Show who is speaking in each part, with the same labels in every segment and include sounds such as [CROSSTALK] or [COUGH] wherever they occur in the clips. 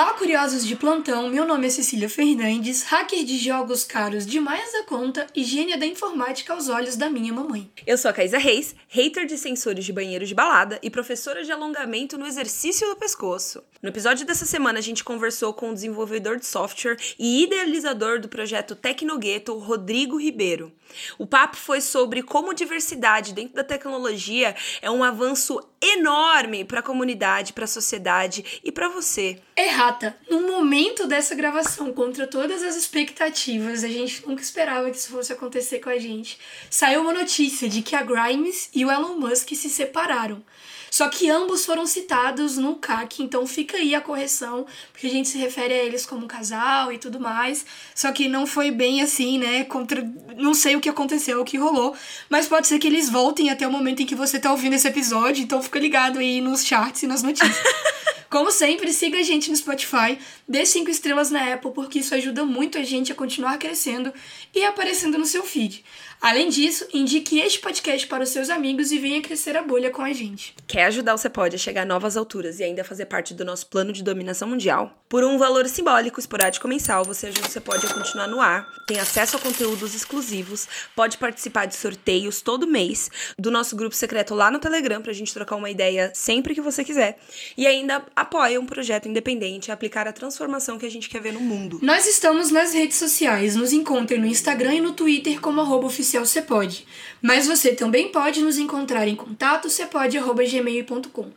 Speaker 1: Olá, curiosos de plantão. Meu nome é Cecília Fernandes, hacker de jogos caros demais da conta e gênia da informática aos olhos da minha mamãe.
Speaker 2: Eu sou a Caísa Reis, hater de sensores de banheiro de balada e professora de alongamento no exercício do pescoço. No episódio dessa semana, a gente conversou com o desenvolvedor de software e idealizador do projeto Tecnogueto, Rodrigo Ribeiro. O papo foi sobre como diversidade dentro da tecnologia é um avanço enorme para a comunidade, para a sociedade e para você.
Speaker 1: Errata, no momento dessa gravação, contra todas as expectativas, a gente nunca esperava que isso fosse acontecer com a gente. Saiu uma notícia de que a Grimes e o Elon Musk se separaram. Só que ambos foram citados no CAC, então fica aí a correção, porque a gente se refere a eles como um casal e tudo mais. Só que não foi bem assim, né? Contra... Não sei o que aconteceu, o que rolou, mas pode ser que eles voltem até o momento em que você tá ouvindo esse episódio, então fica ligado aí nos charts e nas notícias. [LAUGHS] Como sempre, siga a gente no Spotify, dê 5 estrelas na Apple, porque isso ajuda muito a gente a continuar crescendo e aparecendo no seu feed. Além disso, indique este podcast para os seus amigos e venha crescer a bolha com a gente.
Speaker 2: Quer ajudar o Cepode a chegar a novas alturas e ainda fazer parte do nosso plano de dominação mundial? Por um valor simbólico, esporádico mensal, você ajuda o Cepode a continuar no ar, tem acesso a conteúdos exclusivos, pode participar de sorteios todo mês, do nosso grupo secreto lá no Telegram pra gente trocar uma ideia sempre que você quiser, e ainda apoia um projeto independente a aplicar a transformação que a gente quer ver no mundo.
Speaker 1: Nós estamos nas redes sociais, nos encontrem no Instagram e no Twitter como arroba oficial Cepode. Mas você também pode nos encontrar em contato cepode.gmail.com.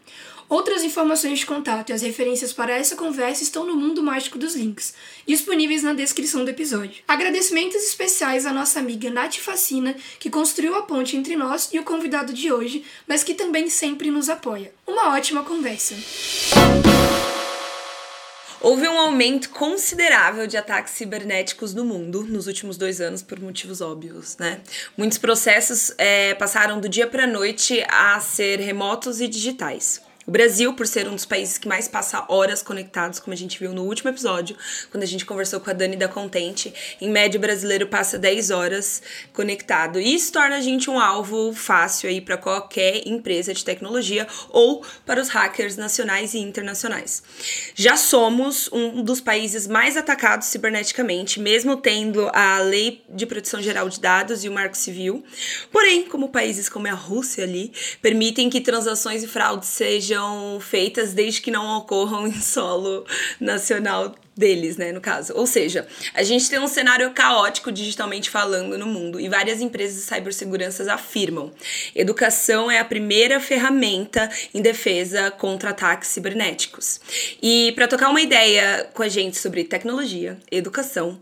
Speaker 1: Outras informações de contato e as referências para essa conversa estão no mundo mágico dos links, disponíveis na descrição do episódio. Agradecimentos especiais à nossa amiga Nath Facina, que construiu a ponte entre nós e o convidado de hoje, mas que também sempre nos apoia. Uma ótima conversa!
Speaker 2: Houve um aumento considerável de ataques cibernéticos no mundo nos últimos dois anos, por motivos óbvios, né? Muitos processos é, passaram do dia para a noite a ser remotos e digitais. O Brasil, por ser um dos países que mais passa horas conectados, como a gente viu no último episódio, quando a gente conversou com a Dani da Contente, em média o brasileiro passa 10 horas conectado. E isso torna a gente um alvo fácil aí para qualquer empresa de tecnologia ou para os hackers nacionais e internacionais. Já somos um dos países mais atacados ciberneticamente, mesmo tendo a Lei de Proteção Geral de Dados e o Marco Civil. Porém, como países como a Rússia ali permitem que transações e fraudes sejam sejam feitas desde que não ocorram em solo nacional deles, né, no caso. Ou seja, a gente tem um cenário caótico digitalmente falando no mundo e várias empresas de ciberseguranças afirmam: educação é a primeira ferramenta em defesa contra ataques cibernéticos. E para tocar uma ideia com a gente sobre tecnologia, educação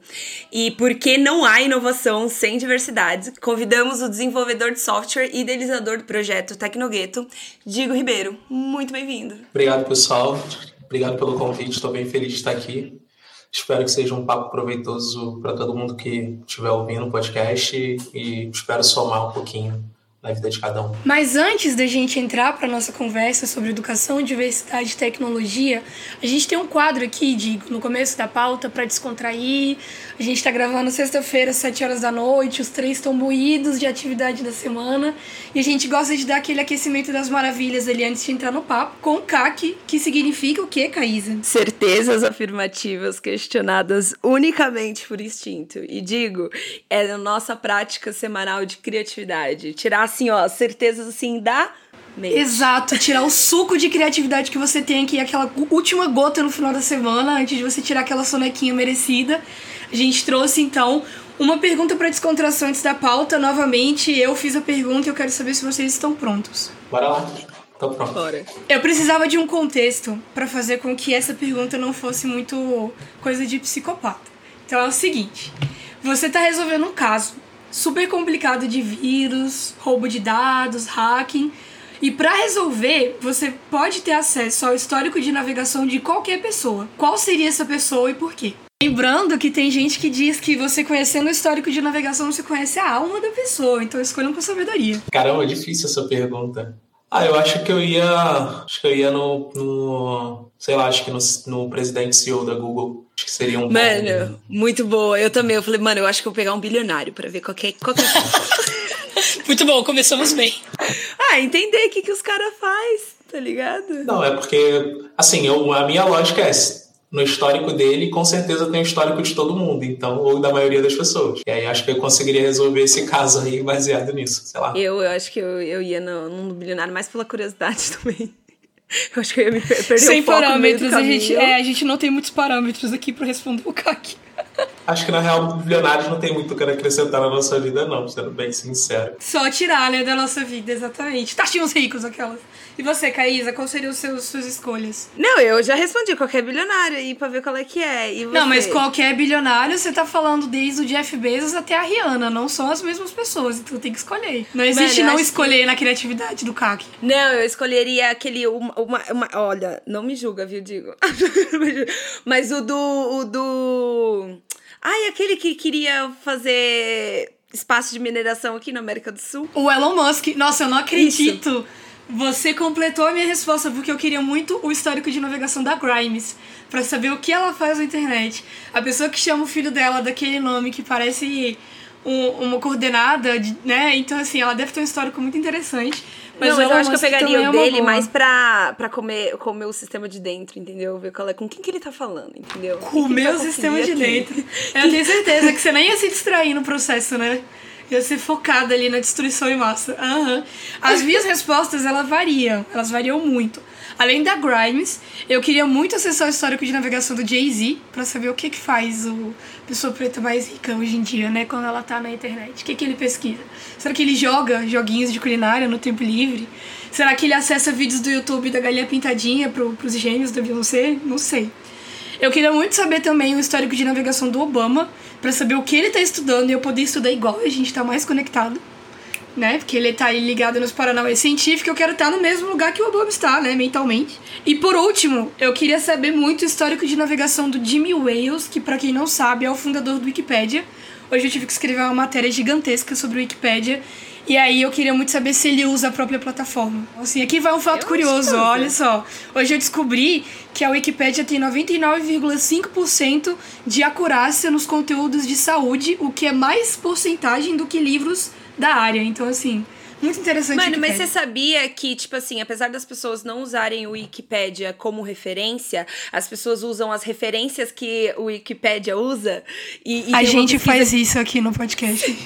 Speaker 2: e por que não há inovação sem diversidade, convidamos o desenvolvedor de software e idealizador do projeto Tecnogueto, Diego Ribeiro. Muito bem-vindo.
Speaker 3: Obrigado, pessoal. Obrigado pelo convite, estou bem feliz de estar aqui. Espero que seja um papo proveitoso para todo mundo que estiver ouvindo o podcast e espero somar um pouquinho na vida de cada um.
Speaker 1: Mas antes da gente entrar para nossa conversa sobre educação, diversidade e tecnologia, a gente tem um quadro aqui, Digo, no começo da pauta para descontrair. A gente está gravando sexta-feira, às 7 horas da noite, os três estão moídos de atividade da semana e a gente gosta de dar aquele aquecimento das maravilhas ali antes de entrar no papo com o CAC, que significa o quê, Caísa?
Speaker 2: Certezas afirmativas questionadas unicamente por instinto. E digo, é a nossa prática semanal de criatividade. Tirar assim, ó, certezas assim da mente.
Speaker 1: Exato, tirar o suco de criatividade que você tem aqui, aquela última gota no final da semana, antes de você tirar aquela sonequinha merecida. A gente trouxe então uma pergunta para descontração antes da pauta. Novamente, eu fiz a pergunta e eu quero saber se vocês estão prontos.
Speaker 3: Bora lá. Tô pronto.
Speaker 2: Bora.
Speaker 1: Eu precisava de um contexto para fazer com que essa pergunta não fosse muito coisa de psicopata. Então é o seguinte: você está resolvendo um caso super complicado de vírus, roubo de dados, hacking. E para resolver, você pode ter acesso ao histórico de navegação de qualquer pessoa. Qual seria essa pessoa e por quê? Lembrando que tem gente que diz que você conhecendo o histórico de navegação, você conhece a alma da pessoa. Então escolham com sabedoria.
Speaker 3: Caramba, é difícil essa pergunta. Ah, eu acho que eu ia. Acho que eu ia no. no sei lá, acho que no, no presidente CEO da Google. Acho que seria um.
Speaker 2: Mano, bom... muito boa. Eu também. Eu falei, mano, eu acho que eu vou pegar um bilionário pra ver qualquer. qualquer... [LAUGHS]
Speaker 1: muito bom, começamos bem.
Speaker 2: Ah, entender o que, que os caras fazem, tá ligado?
Speaker 3: Não, é porque, assim, eu, a minha lógica é no histórico dele, com certeza tem o histórico de todo mundo, então, ou da maioria das pessoas. E aí acho que eu conseguiria resolver esse caso aí baseado nisso, sei lá.
Speaker 2: Eu, eu acho que eu, eu ia no, no bilionário mais pela curiosidade [LAUGHS] também. [LAUGHS] Eu acho que eu ia me perder
Speaker 1: Sem
Speaker 2: um
Speaker 1: parâmetros, a gente, é, a gente não tem muitos parâmetros aqui para responder o CAC.
Speaker 3: Acho que na real, bilionários não tem muito o que acrescentar na nossa vida, não, sendo bem sincero.
Speaker 1: Só tirar, né, da nossa vida, exatamente. Taxinhos ricos, aquelas. E você, Caísa, quais seriam seus, suas escolhas?
Speaker 2: Não, eu já respondi qualquer bilionário aí pra ver qual é que é. E
Speaker 1: não, mas qualquer bilionário, você tá falando desde o Jeff Bezos até a Rihanna. Não são as mesmas pessoas, então tem que escolher. Não existe Mano, não escolher que... na criatividade do CAC.
Speaker 2: Não, eu escolheria aquele. Uma, uma, uma, olha, não me julga, viu, Digo? [LAUGHS] mas o do. O do. Ai, aquele que queria fazer espaço de mineração aqui na América do Sul.
Speaker 1: O Elon Musk. Nossa, eu não acredito. Isso. Você completou a minha resposta porque eu queria muito o histórico de navegação da Grimes para saber o que ela faz na internet. A pessoa que chama o filho dela daquele nome que parece um, uma coordenada, de, né? Então, assim, ela deve ter um histórico muito interessante.
Speaker 2: Mas, Não, eu acho que eu pegaria o é dele mais pra, pra comer, comer o sistema de dentro, entendeu? Ver qual é, com quem que ele tá falando, entendeu?
Speaker 1: Comer o sistema de dentro. [LAUGHS] Eu tenho certeza que você nem ia se distrair no processo, né? ia ser focada ali na destruição em massa. Uhum. As minhas respostas, elas variam. Elas variam muito. Além da Grimes, eu queria muito acessar o histórico de navegação do Jay-Z para saber o que que faz o pessoa preta mais rica hoje em dia, né? Quando ela tá na internet. O que que ele pesquisa? Será que ele joga joguinhos de culinária no tempo livre? Será que ele acessa vídeos do YouTube da galinha pintadinha pro, pros gêmeos da Beyoncé? Não sei. Eu queria muito saber também o histórico de navegação do Obama, para saber o que ele tá estudando e eu poder estudar igual, a gente tá mais conectado. Né? Porque ele tá aí ligado nos Paranauê científicos, eu quero estar no mesmo lugar que o Obama está, né, mentalmente. E por último, eu queria saber muito o histórico de navegação do Jimmy Wales, que para quem não sabe é o fundador do Wikipedia. Hoje eu tive que escrever uma matéria gigantesca sobre o Wikipedia e aí eu queria muito saber se ele usa a própria plataforma. Assim, aqui vai um fato eu curioso, olha só. Hoje eu descobri que a Wikipédia tem 99,5% de acurácia nos conteúdos de saúde, o que é mais porcentagem do que livros da área. Então, assim, muito interessante.
Speaker 2: Mano, mas você sabia que, tipo assim, apesar das pessoas não usarem o Wikipédia como referência, as pessoas usam as referências que o Wikipédia usa?
Speaker 1: E, e a gente pesquisa... faz isso aqui no podcast.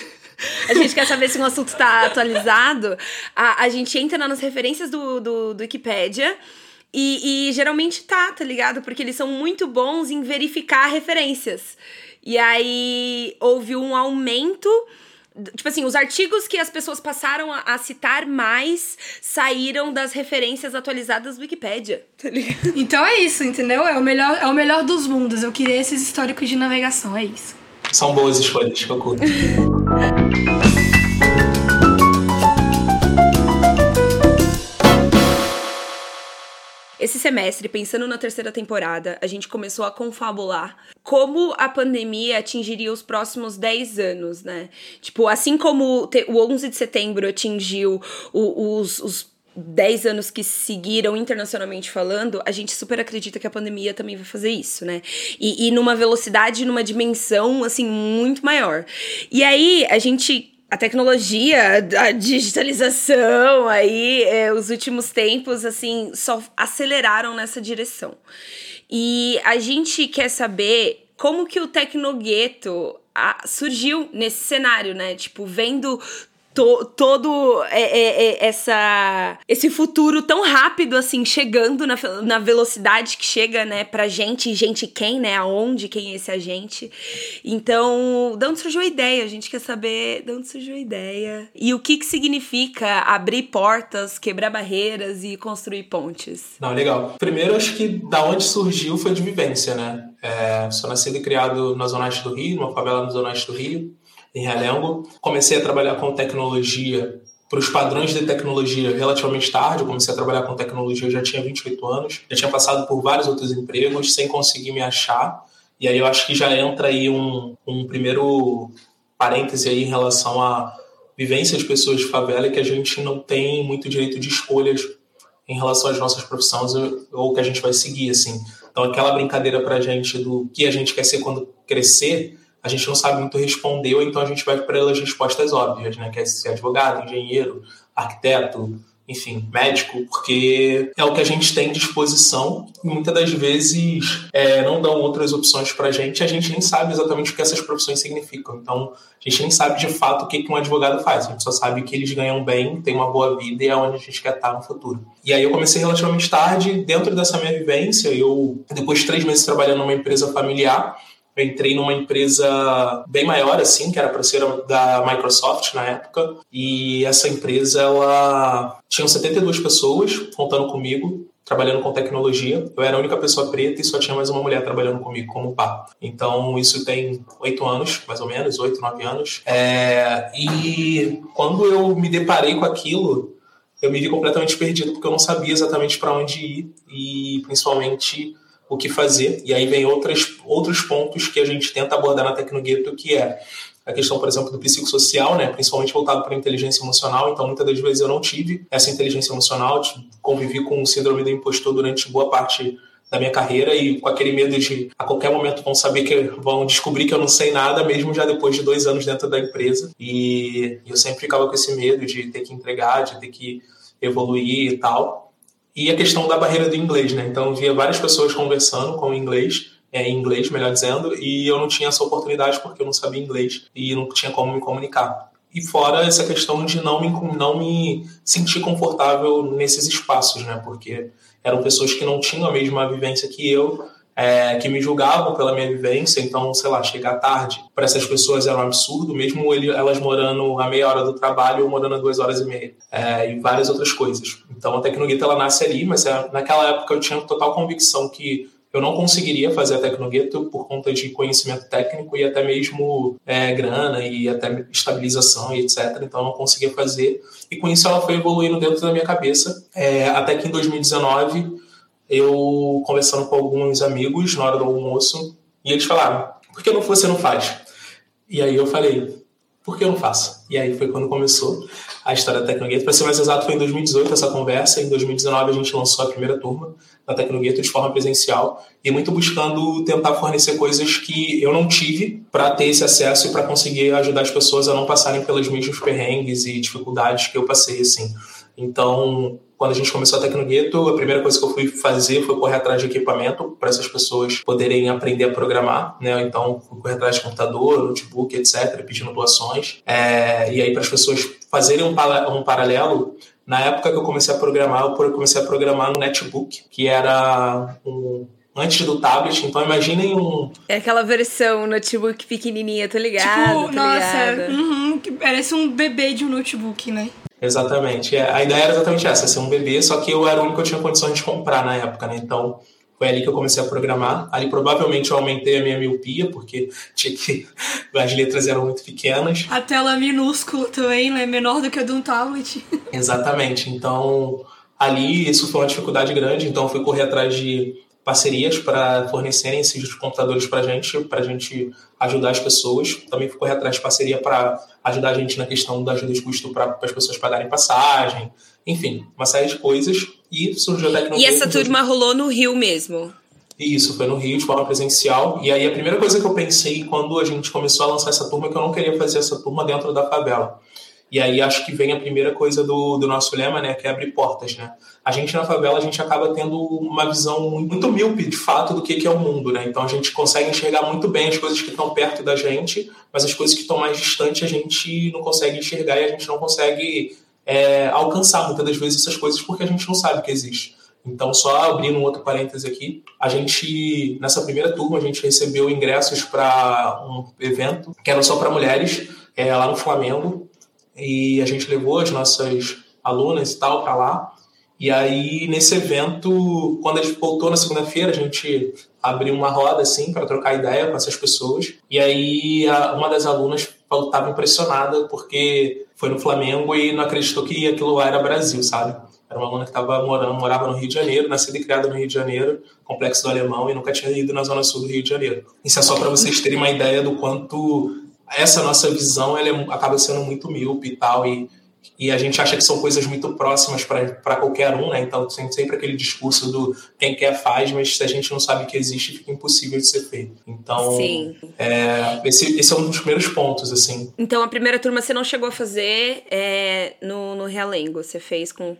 Speaker 1: [LAUGHS]
Speaker 2: a gente quer saber se um assunto está atualizado, a, a gente entra nas referências do, do, do Wikipédia. E, e, geralmente tá, tá ligado? Porque eles são muito bons em verificar referências. E aí houve um aumento. Tipo assim, os artigos que as pessoas passaram a, a citar mais saíram das referências atualizadas do Wikipedia, [LAUGHS] tá ligado?
Speaker 1: Então é isso, entendeu? É o melhor, é o melhor dos mundos. Eu queria esses históricos de navegação, é isso.
Speaker 3: São boas escolhas que eu curto. [LAUGHS]
Speaker 2: Esse semestre, pensando na terceira temporada, a gente começou a confabular como a pandemia atingiria os próximos 10 anos, né? Tipo, assim como o 11 de setembro atingiu os, os 10 anos que seguiram internacionalmente falando, a gente super acredita que a pandemia também vai fazer isso, né? E, e numa velocidade, numa dimensão, assim, muito maior. E aí, a gente a tecnologia, a digitalização, aí é, os últimos tempos, assim, só aceleraram nessa direção. E a gente quer saber como que o Tecnogueto surgiu nesse cenário, né? Tipo, vendo to, todo é, é, é, essa esse futuro tão rápido assim chegando na, na velocidade que chega né pra gente gente quem né aonde quem é esse agente. Então de onde surgiu a ideia? A gente quer saber de onde surgiu a ideia. E o que que significa abrir portas quebrar barreiras e construir pontes?
Speaker 3: Não legal. Primeiro acho que da onde surgiu foi de vivência né? É, sou nascido e criado na zona oeste do Rio numa favela na zona oeste do Rio em Realengo. Comecei a trabalhar com tecnologia para os padrões de tecnologia relativamente tarde. Eu comecei a trabalhar com tecnologia, já tinha 28 anos. Já tinha passado por vários outros empregos sem conseguir me achar. E aí eu acho que já entra aí um, um primeiro parêntese aí em relação a vivência de pessoas de favela que a gente não tem muito direito de escolhas em relação às nossas profissões ou que a gente vai seguir, assim. Então, aquela brincadeira pra gente do que a gente quer ser quando crescer, a gente não sabe muito responder, ou então a gente vai para as respostas óbvias, né? Quer é ser advogado, engenheiro, arquiteto, enfim, médico, porque é o que a gente tem disposição e muitas das vezes é, não dão outras opções para a gente, a gente nem sabe exatamente o que essas profissões significam. Então, a gente nem sabe de fato o que, que um advogado faz, a gente só sabe que eles ganham bem, têm uma boa vida e é onde a gente quer estar no futuro. E aí eu comecei relativamente tarde, dentro dessa minha vivência, eu, depois de três meses trabalhando numa empresa familiar, eu entrei numa empresa bem maior, assim, que era para ser da Microsoft na época. E essa empresa, ela tinha 72 pessoas contando comigo, trabalhando com tecnologia. Eu era a única pessoa preta e só tinha mais uma mulher trabalhando comigo como pá. Então, isso tem oito anos, mais ou menos, oito, nove anos. É... E quando eu me deparei com aquilo, eu me vi completamente perdido, porque eu não sabia exatamente para onde ir e, principalmente, o que fazer. E aí vem outras, outros pontos que a gente tenta abordar na Tecnogueto, que é a questão, por exemplo, do psicossocial, né, principalmente voltado para a inteligência emocional. Então, muitas das vezes eu não tive essa inteligência emocional, convivi com o síndrome do impostor durante boa parte da minha carreira e com aquele medo de a qualquer momento vão saber que vão descobrir que eu não sei nada, mesmo já depois de dois anos dentro da empresa. E eu sempre ficava com esse medo de ter que entregar, de ter que evoluir e tal e a questão da barreira do inglês, né? Então, eu via várias pessoas conversando com inglês, é, em inglês, melhor dizendo, e eu não tinha essa oportunidade porque eu não sabia inglês e não tinha como me comunicar. E fora essa questão de não me, não me sentir confortável nesses espaços, né? Porque eram pessoas que não tinham a mesma vivência que eu, é, que me julgavam pela minha vivência, então, sei lá, chegar tarde para essas pessoas era um absurdo, mesmo ele, elas morando a meia hora do trabalho ou morando a duas horas e meia, é, e várias outras coisas. Então, a Tecnogueta ela nasce ali, mas é, naquela época eu tinha total convicção que eu não conseguiria fazer a Tecnogueto por conta de conhecimento técnico e até mesmo é, grana e até estabilização e etc. Então eu não conseguia fazer. E com isso ela foi evoluindo dentro da minha cabeça. É, até que em 2019 eu conversando com alguns amigos na hora do almoço, e eles falaram: por que você não faz? E aí eu falei: por que eu não faço? E aí foi quando começou a história da Tecnogueto. Para ser mais exato, foi em 2018 essa conversa. Em 2019 a gente lançou a primeira turma da Tecnogueto de forma presencial e muito buscando tentar fornecer coisas que eu não tive para ter esse acesso e para conseguir ajudar as pessoas a não passarem pelos mesmos perrengues e dificuldades que eu passei, assim. Então, quando a gente começou a Tecnogueto, a primeira coisa que eu fui fazer foi correr atrás de equipamento para essas pessoas poderem aprender a programar, né? Então, fui correr atrás de computador, notebook, etc., pedindo doações. É, e aí, para as pessoas fazerem um, um paralelo, na época que eu comecei a programar, eu comecei a programar no netbook, que era um antes do tablet. Então imaginem um.
Speaker 2: É aquela versão notebook pequenininha, tô ligado. Tipo, tô
Speaker 1: nossa, uhum, que parece um bebê de um notebook, né?
Speaker 3: Exatamente. É, a ideia era exatamente essa, ser um bebê, só que eu era o único que eu tinha condições de comprar na época, né? Então, foi ali que eu comecei a programar. Ali provavelmente eu aumentei a minha miopia, porque [LAUGHS] tinha que... as letras eram muito pequenas.
Speaker 1: A tela minúscula também, né? Menor do que a de um tablet.
Speaker 3: Exatamente. Então, ali isso foi uma dificuldade grande, então eu fui correr atrás de parcerias para fornecerem esses computadores para a gente, para a gente ajudar as pessoas. Também correr atrás de parceria para ajudar a gente na questão da ajuda de custo para as pessoas pagarem passagem, enfim, uma série de coisas. E surgiu a tecnologia.
Speaker 2: E essa turma rolou no Rio mesmo?
Speaker 3: Isso, foi no Rio, de forma presencial. E aí a primeira coisa que eu pensei quando a gente começou a lançar essa turma é que eu não queria fazer essa turma dentro da favela. E aí acho que vem a primeira coisa do, do nosso lema, né, que é abrir portas, né? A gente na favela, a gente acaba tendo uma visão muito míope, de fato, do que, que é o mundo, né? Então a gente consegue enxergar muito bem as coisas que estão perto da gente, mas as coisas que estão mais distantes a gente não consegue enxergar e a gente não consegue é, alcançar muitas das vezes essas coisas porque a gente não sabe que existe. Então, só abrindo um outro parêntese aqui, a gente, nessa primeira turma, a gente recebeu ingressos para um evento que era só para mulheres, é, lá no Flamengo, e a gente levou as nossas alunas e tal para lá. E aí, nesse evento, quando a gente voltou na segunda-feira, a gente abriu uma roda assim para trocar ideia com essas pessoas. E aí, uma das alunas estava impressionada porque foi no Flamengo e não acreditou que aquilo lá era Brasil, sabe? Era uma aluna que estava morando, morava no Rio de Janeiro, nascida e criada no Rio de Janeiro, complexo do Alemão, e nunca tinha ido na zona sul do Rio de Janeiro. Isso é só para vocês terem uma ideia do quanto essa nossa visão ela é, acaba sendo muito míope e tal, e e a gente acha que são coisas muito próximas para qualquer um, né? Então tem sempre aquele discurso do quem quer faz, mas se a gente não sabe que existe, fica impossível de ser feito. Então. É, esse, esse é um dos primeiros pontos, assim.
Speaker 2: Então a primeira turma você não chegou a fazer é, no, no Realengo, você fez com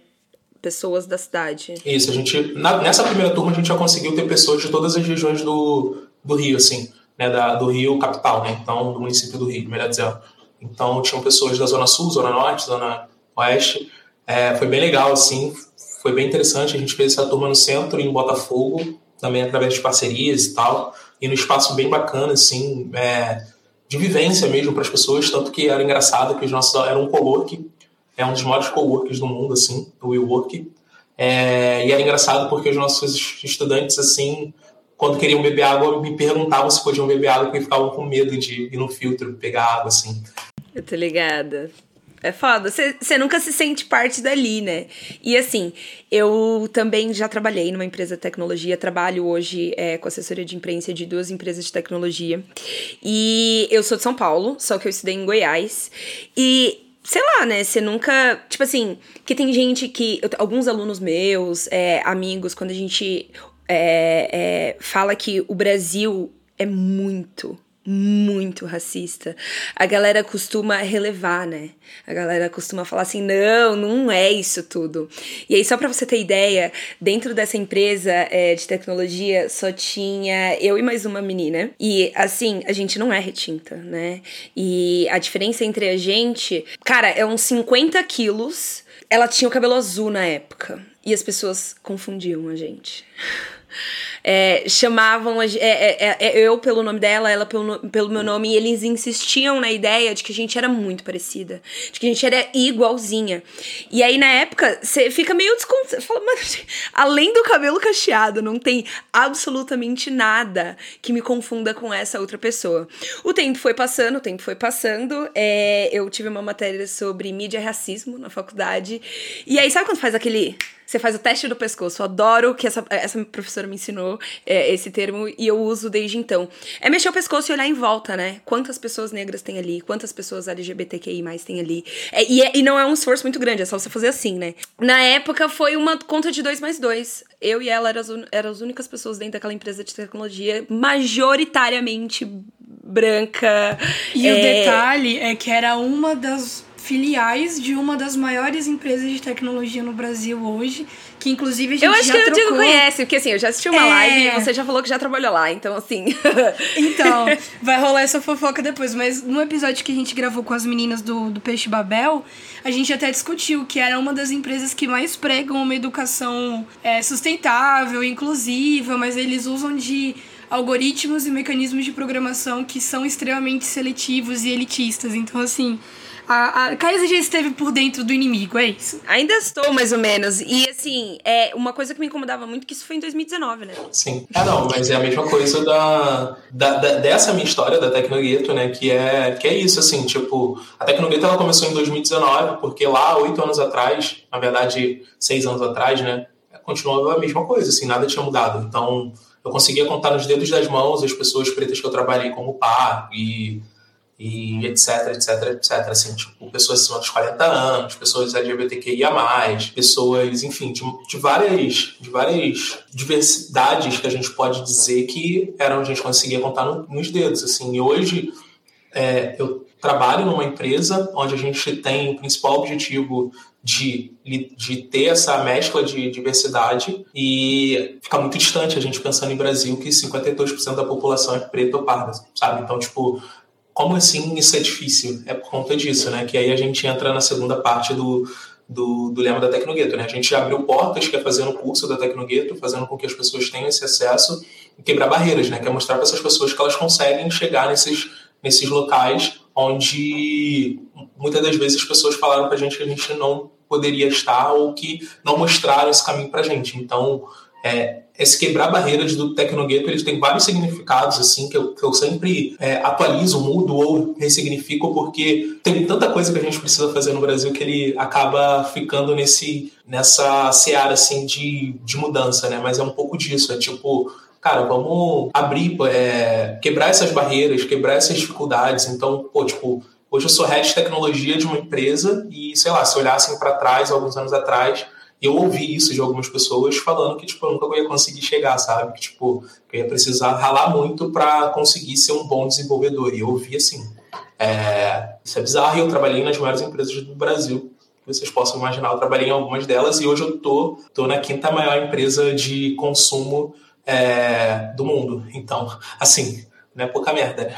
Speaker 2: pessoas da cidade.
Speaker 3: Isso, a gente na, nessa primeira turma a gente já conseguiu ter pessoas de todas as regiões do, do Rio, assim, né? Da, do Rio capital, né? Então do município do Rio, melhor dizendo. Então, tinham pessoas da Zona Sul, Zona Norte, Zona Oeste. É, foi bem legal, assim, foi bem interessante. A gente fez essa turma no centro, em Botafogo, também através de parcerias e tal, e no espaço bem bacana, assim, é, de vivência mesmo para as pessoas, tanto que era engraçado que os nossos era um cowork, é um dos maiores coworks do mundo, assim, o WeWork, é, e era engraçado porque os nossos estudantes, assim, quando queriam beber água, me perguntavam se podiam beber água, porque ficavam com medo de ir no filtro pegar água, assim.
Speaker 2: Eu tô ligada. É foda. Você nunca se sente parte dali, né? E assim, eu também já trabalhei numa empresa de tecnologia, trabalho hoje é, com assessoria de imprensa de duas empresas de tecnologia. E eu sou de São Paulo, só que eu estudei em Goiás. E sei lá, né? Você nunca. Tipo assim, que tem gente que. Alguns alunos meus, é, amigos, quando a gente é, é, fala que o Brasil é muito, muito racista. A galera costuma relevar, né? A galera costuma falar assim: não, não é isso tudo. E aí, só para você ter ideia, dentro dessa empresa é, de tecnologia só tinha eu e mais uma menina. E assim, a gente não é retinta, né? E a diferença entre a gente, cara, é uns 50 quilos. Ela tinha o cabelo azul na época. E as pessoas confundiam a gente [LAUGHS] é, chamavam é, é, é, eu pelo nome dela, ela pelo, pelo meu nome, e eles insistiam na ideia de que a gente era muito parecida, de que a gente era igualzinha. E aí, na época, você fica meio desconcertado. Além do cabelo cacheado, não tem absolutamente nada que me confunda com essa outra pessoa. O tempo foi passando, o tempo foi passando. É, eu tive uma matéria sobre mídia e racismo na faculdade. E aí, sabe quando faz aquele você faz o teste do pescoço. Eu adoro que essa, essa professora me ensinou é, esse termo e eu uso desde então. É mexer o pescoço e olhar em volta, né? Quantas pessoas negras tem ali, quantas pessoas LGBTQI mais tem ali. É, e, é, e não é um esforço muito grande, é só você fazer assim, né? Na época foi uma conta de dois mais dois. Eu e ela eram as, eram as únicas pessoas dentro daquela empresa de tecnologia, majoritariamente branca.
Speaker 1: E o detalhe é que era uma das filiais de uma das maiores empresas de tecnologia no Brasil hoje, que inclusive a gente
Speaker 2: Eu acho
Speaker 1: já
Speaker 2: que o Diego conhece, porque assim, eu já assisti uma
Speaker 1: É.
Speaker 2: live e você já falou que já trabalhou lá, então assim. [LAUGHS]
Speaker 1: Então, vai rolar essa fofoca depois, mas no episódio que a gente gravou com as meninas do, do Peixe Babel, a gente até discutiu que era uma das empresas que mais pregam uma educação é, sustentável, inclusiva, mas eles usam de algoritmos e mecanismos de programação que são extremamente seletivos e elitistas. Então, assim, a, a Kaisa já esteve por dentro do inimigo, é isso.
Speaker 2: Ainda estou, mais ou menos. E assim, é uma coisa que me incomodava muito, que isso foi em 2019, né?
Speaker 3: Sim. Ah, não, mas é a mesma coisa da, da, da- dessa minha história da Tecnogueto, né? Que é, que é isso, assim, tipo, a Tecnogueto ela começou em 2019, porque lá, oito anos atrás, na verdade, seis anos atrás, né? Continuava a mesma coisa, assim, nada tinha mudado. Então, eu conseguia contar nos dedos das mãos as pessoas pretas que eu trabalhei como par e, e etc, etc, etc. Assim, tipo, pessoas acima dos 40 anos, pessoas LGBTQIA+, pessoas, enfim, de, de várias, de várias diversidades que a gente pode dizer que eram a gente conseguia contar no- nos dedos, assim. E hoje é, eu trabalho numa empresa onde a gente tem o principal objetivo de, de ter essa mescla de diversidade e fica muito distante a gente pensando em Brasil que 52% da população é preta ou parda, sabe? Então, tipo, como assim isso é difícil? É por conta disso, né? Que aí a gente entra na segunda parte do, do, do lema da Tecnogueto, né? A gente abriu portas, que é fazendo o curso da Tecnogueto, fazendo com que as pessoas tenham esse acesso e quebrar barreiras, né? Que é mostrar para essas pessoas que elas conseguem chegar nesses, nesses locais onde muitas das vezes as pessoas falaram pra gente que a gente não poderia estar ou que não mostraram esse caminho pra gente. Então, é, esse quebrar barreiras do Tecnogueto, ele tem vários significados, assim, que eu, que eu sempre é, atualizo, mudo ou ressignifico, porque tem tanta coisa que a gente precisa fazer no Brasil que ele acaba ficando nesse, nessa seara, assim, de, de mudança, né? Mas é um pouco disso, é tipo, cara, vamos abrir, é, quebrar essas barreiras, quebrar essas dificuldades. Então, pô, tipo, hoje eu sou head de tecnologia de uma empresa e, sei lá, se olhassem para trás, alguns anos atrás, eu ouvi isso de algumas pessoas falando que, tipo, eu nunca ia conseguir chegar, sabe? Que, tipo, que eu ia precisar ralar muito para conseguir ser um bom desenvolvedor. E eu ouvi assim. É, isso é bizarro eu trabalhei nas maiores empresas do Brasil vocês possam imaginar. Eu trabalhei em algumas delas e hoje eu tô, tô na quinta maior empresa de consumo é, do mundo. Então, assim, não é pouca merda, né?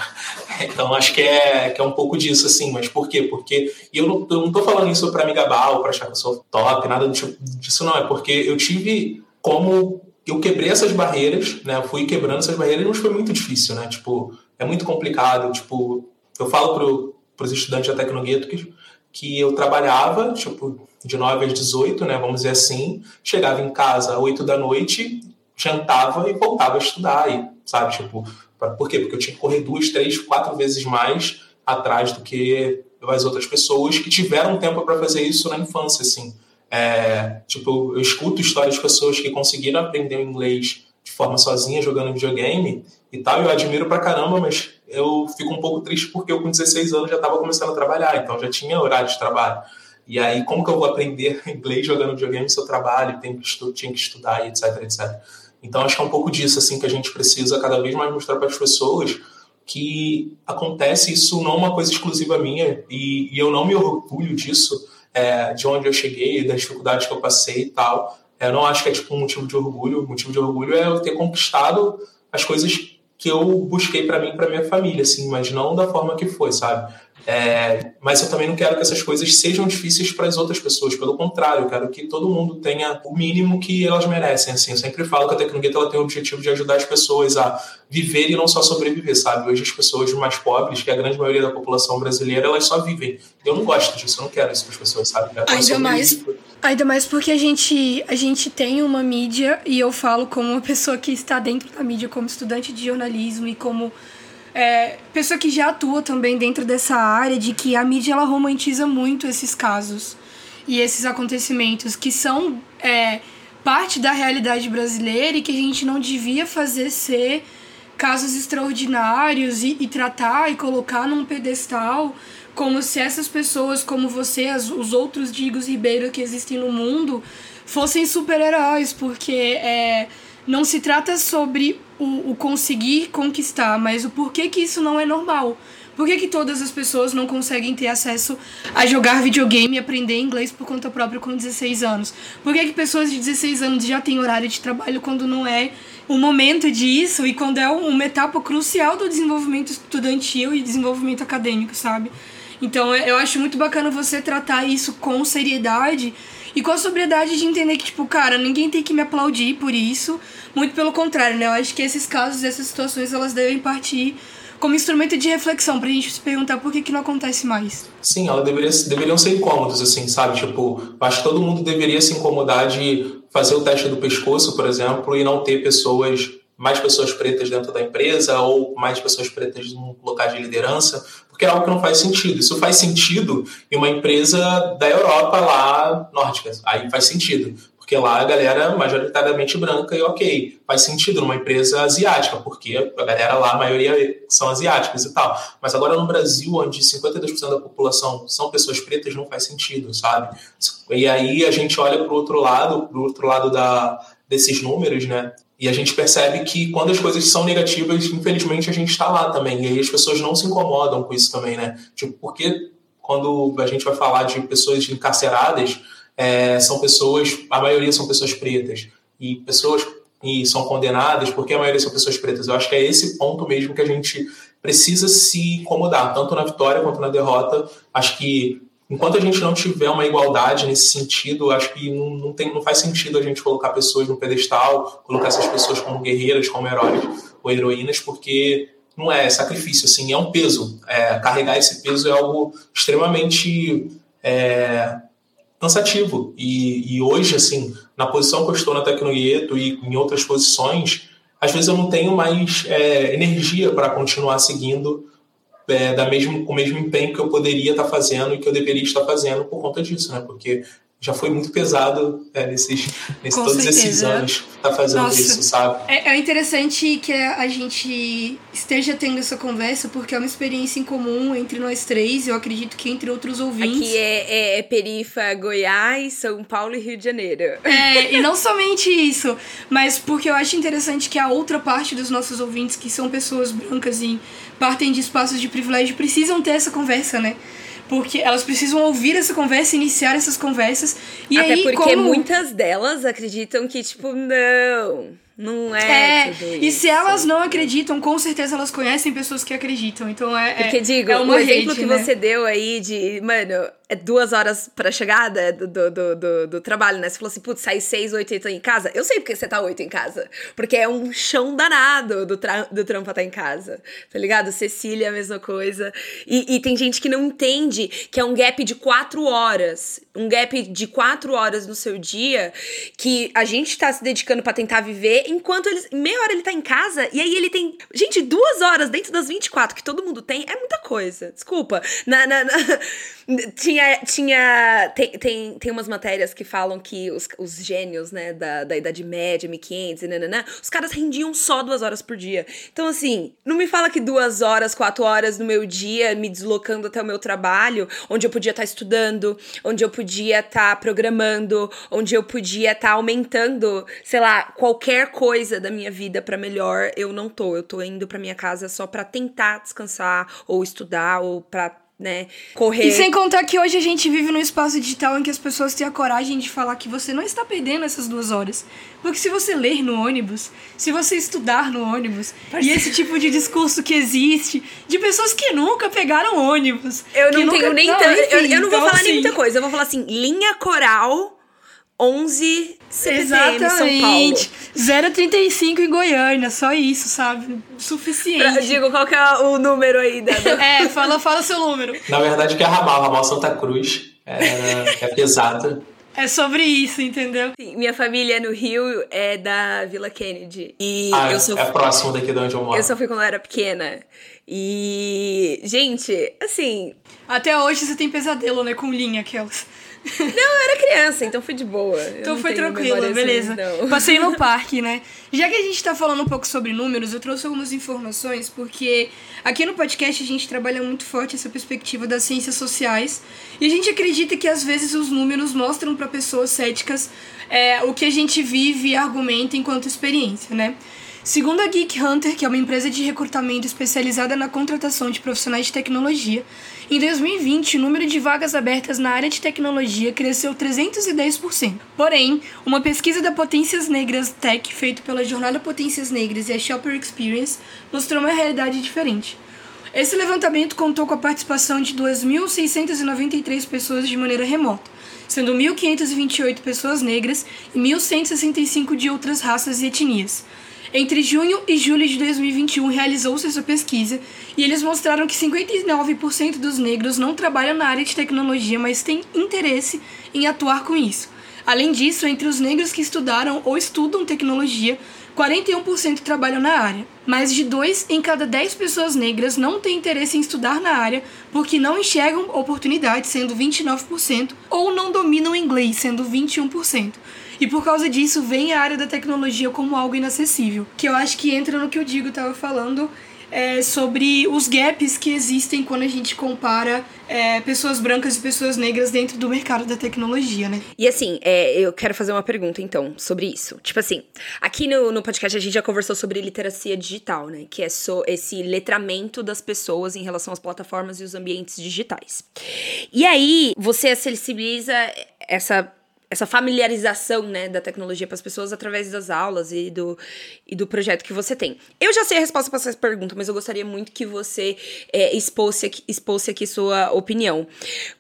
Speaker 3: [LAUGHS] Então, acho que é, que é um pouco disso, assim. Mas por quê? Porque e eu não, eu não tô falando isso para me gabar ou para achar que eu sou top, nada tipo, disso não. É porque eu tive como... Eu quebrei essas barreiras, né? Eu fui quebrando essas barreiras, mas foi muito difícil, né? Tipo, é muito complicado. Tipo, eu falo pro, pros estudantes da Tecnogueto que que eu trabalhava, tipo, de 9 às 18, né, vamos dizer assim, chegava em casa às 8 da noite, jantava e voltava a estudar, e, sabe, tipo, pra, por quê? Porque eu tinha que correr duas, três, quatro vezes mais atrás do que as outras pessoas que tiveram tempo para fazer isso na infância, assim. É, tipo, eu escuto histórias de pessoas que conseguiram aprender inglês de forma sozinha, jogando videogame e tal, eu admiro pra caramba, mas eu fico um pouco triste porque eu com 16 anos já estava começando a trabalhar, então já tinha horário de trabalho. E aí, como que eu vou aprender [LAUGHS] inglês jogando videogame se eu trabalho, tenho que tinha que estudar e etc, etc. Então, acho que é um pouco disso assim que a gente precisa cada vez mais mostrar para as pessoas que acontece isso não é uma coisa exclusiva minha e, e eu não me orgulho disso, é, de onde eu cheguei, das dificuldades que eu passei e tal. Eu não acho que é tipo um motivo de orgulho. O motivo de orgulho é eu ter conquistado as coisas que eu busquei para mim para minha família, assim, mas não da forma que foi, sabe? É, mas eu também não quero que essas coisas sejam difíceis para as outras pessoas. Pelo contrário, eu quero que todo mundo tenha o mínimo que elas merecem. Assim, eu sempre falo que a Tecnologia ela tem o objetivo de ajudar as pessoas a viver e não só sobreviver, sabe? Hoje as pessoas mais pobres, que é a grande maioria da população brasileira, elas só vivem. Eu não gosto disso, eu não quero isso para as pessoas, sabe?
Speaker 1: Ainda mais, ainda mais porque a gente, a gente tem uma mídia, e eu falo como uma pessoa que está dentro da mídia, como estudante de jornalismo e como é, pessoa que já atua também dentro dessa área, de que a mídia ela romantiza muito esses casos e esses acontecimentos que são é, parte da realidade brasileira e que a gente não devia fazer ser casos extraordinários e, e tratar e colocar num pedestal como se essas pessoas como você, as, os outros Digos Ribeiro que existem no mundo, fossem super-heróis, porque é, não se trata sobre o, o conseguir conquistar, mas o porquê que isso não é normal. Por que, que todas as pessoas não conseguem ter acesso a jogar videogame e aprender inglês por conta própria com 16 anos? Por que, que pessoas de 16 anos já têm horário de trabalho quando não é o momento disso e quando é uma etapa crucial do desenvolvimento estudantil e desenvolvimento acadêmico, sabe? Então eu acho muito bacana você tratar isso com seriedade e com a sobriedade de entender que, tipo, cara, ninguém tem que me aplaudir por isso. Muito pelo contrário, né? Eu acho que esses casos, essas situações, elas devem partir como instrumento de reflexão pra gente se perguntar por que, que não acontece mais.
Speaker 3: Sim, elas deveria, deveriam ser incômodos, assim, sabe? Tipo, acho que todo mundo deveria se incomodar de fazer o teste do pescoço, por exemplo, e não ter pessoas mais pessoas pretas dentro da empresa ou mais pessoas pretas no local de liderança, porque é algo que não faz sentido. Isso faz sentido em uma empresa da Europa lá nórdica, aí faz sentido, porque lá a galera majoritariamente branca e ok, faz sentido numa empresa asiática, porque a galera lá, a maioria são asiáticas e tal. Mas agora no Brasil, onde 52% da população são pessoas pretas, não faz sentido, sabe? E aí a gente olha para o outro lado, para outro lado da, desses números, né? E a gente percebe que quando as coisas são negativas, infelizmente a gente está lá também. E aí as pessoas não se incomodam com isso também, né? Tipo, porque quando a gente vai falar de pessoas encarceradas, é, são pessoas, a maioria são pessoas pretas. E pessoas e são condenadas porque a maioria são pessoas pretas. Eu acho que é esse ponto mesmo que a gente precisa se incomodar, tanto na vitória quanto na derrota. Acho que enquanto a gente não tiver uma igualdade nesse sentido, acho que não, não, tem, não faz sentido a gente colocar pessoas no pedestal, colocar essas pessoas como guerreiras, como heróis ou heroínas, porque não é, é sacrifício, assim, é um peso. É, carregar esse peso é algo extremamente é, cansativo. E, e, hoje, assim, na posição que eu estou na Tecnoieto e em outras posições, às vezes eu não tenho mais é, energia para continuar seguindo é, da mesmo, com o mesmo empenho que eu poderia estar fazendo e que eu deveria estar fazendo por conta disso, né? Porque já foi muito pesado é, nesses, nesses todos certeza. esses anos tá fazendo Nossa, isso, sabe?
Speaker 1: É, é, interessante que a gente esteja tendo essa conversa, porque é uma experiência em comum entre nós três, eu acredito que entre outros ouvintes.
Speaker 2: Aqui é, é, é Perifa, Goiás, São Paulo e Rio de Janeiro.
Speaker 1: É, e não somente isso, mas porque eu acho interessante que a outra parte dos nossos ouvintes, que são pessoas brancas e partem de espaços de privilégio, precisam ter essa conversa, né? Porque elas precisam ouvir essa conversa, iniciar essas conversas. E
Speaker 2: Até
Speaker 1: aí,
Speaker 2: porque
Speaker 1: como...
Speaker 2: muitas delas acreditam que, tipo, não. Não é, é.
Speaker 1: E se elas não acreditam, com certeza elas conhecem pessoas que acreditam. Então é.
Speaker 2: é porque, digo,
Speaker 1: é
Speaker 2: o exemplo rede, que né? você deu aí de, mano, é duas horas pra chegada do, do, do, do, trabalho, né? Você falou assim, putz, sai seis, oito e tô em casa. Eu sei porque você tá oito em casa. Porque é um chão danado do, tra do trampo tá em casa. Tá ligado? Cecília, a mesma coisa. E, e tem gente que não entende que é um gap de quatro horas. Um gap de quatro horas no seu dia que a gente tá se dedicando para tentar viver, enquanto eles. Meia hora ele tá em casa e aí ele tem. Gente, duas horas dentro das 24 que todo mundo tem é muita coisa. Desculpa. Na, na, na [LAUGHS] tinha. tinha tem, tem, tem umas matérias que falam que os, os gênios, né, da, da Idade Média, 1500 e nananã, os caras rendiam só duas horas por dia. Então, assim, não me fala que duas horas, quatro horas no meu dia, me deslocando até o meu trabalho, onde eu podia estar tá estudando, onde eu podia estar tá programando, onde eu podia estar tá aumentando, sei lá, qualquer coisa da minha vida para melhor, eu não tô. Eu tô indo para minha casa só para tentar descansar ou estudar ou para né, correr.
Speaker 1: E sem contar que hoje a gente vive num espaço digital em que as pessoas têm a coragem de falar que você não está perdendo essas duas horas. Porque se você ler no ônibus, se você estudar no ônibus, e esse tipo de discurso que existe de pessoas que nunca pegaram ônibus.
Speaker 2: Eu não tenho nem tanto. Eu, eu, não vou então, falar assim, nem muita coisa. Eu vou falar assim, linha coral 11 CPM, Exatamente.
Speaker 1: São Paulo. 0,35 em Goiânia, só isso, sabe? Suficiente. Pra,
Speaker 2: digo, qual que é o número aí, da [LAUGHS]
Speaker 1: É, fala, fala seu número.
Speaker 3: Na verdade, que é ramal, ramal Santa Cruz. É, é pesada.
Speaker 1: É sobre isso, entendeu?
Speaker 2: Sim, minha família no Rio é da Vila Kennedy. E
Speaker 3: ah,
Speaker 2: eu
Speaker 3: é,
Speaker 2: só
Speaker 3: é próximo daqui de onde eu moro.
Speaker 2: Eu só fui quando eu era pequena. E, gente, assim.
Speaker 1: Até hoje você tem pesadelo, né? Com linha aquelas.
Speaker 2: Não, eu era criança, então fui de boa.
Speaker 1: então foi tranquilo, beleza. Assim, Passei no [LAUGHS] parque, né? Já que a gente tá falando um pouco sobre números, eu trouxe algumas informações, porque aqui no podcast a gente trabalha muito forte essa perspectiva das ciências sociais. E a gente acredita que às vezes os números mostram para pessoas céticas é, o que a gente vive e argumenta enquanto experiência, né? Segundo a Geek Hunter, que é uma empresa de recrutamento especializada na contratação de profissionais de tecnologia, em 2020 o número de vagas abertas na área de tecnologia cresceu 310%. Porém, uma pesquisa da Potências Negras Tech, feita pela Jornada Potências Negras e a Shopper Experience, mostrou uma realidade diferente. Esse levantamento contou com a participação de 2.693 pessoas de maneira remota, sendo 1.528 pessoas negras e 1.165 de outras raças e etnias. Entre junho e julho de 2021 realizou-se essa pesquisa e eles mostraram que 59% dos negros não trabalham na área de tecnologia, mas têm interesse em atuar com isso. Além disso, entre os negros que estudaram ou estudam tecnologia, 41% trabalham na área. Mais de 2 em cada 10 pessoas negras não têm interesse em estudar na área porque não enxergam oportunidade, sendo 29%, ou não dominam inglês, sendo 21%. E por causa disso, vem a área da tecnologia como algo inacessível. Que eu acho que entra no que o Digo estava falando é, sobre os gaps que existem quando a gente compara é, pessoas brancas e pessoas negras dentro do mercado da tecnologia, né?
Speaker 2: E assim, é, eu quero fazer uma pergunta, então, sobre isso. Tipo assim, aqui no, no podcast a gente já conversou sobre literacia digital, né? Que é so, esse letramento das pessoas em relação às plataformas e os ambientes digitais. E aí, você acessibiliza essa essa familiarização né, da tecnologia para as pessoas através das aulas e do, e do projeto que você tem. Eu já sei a resposta para essa pergunta, mas eu gostaria muito que você é, expôsse, aqui, expôsse aqui sua opinião.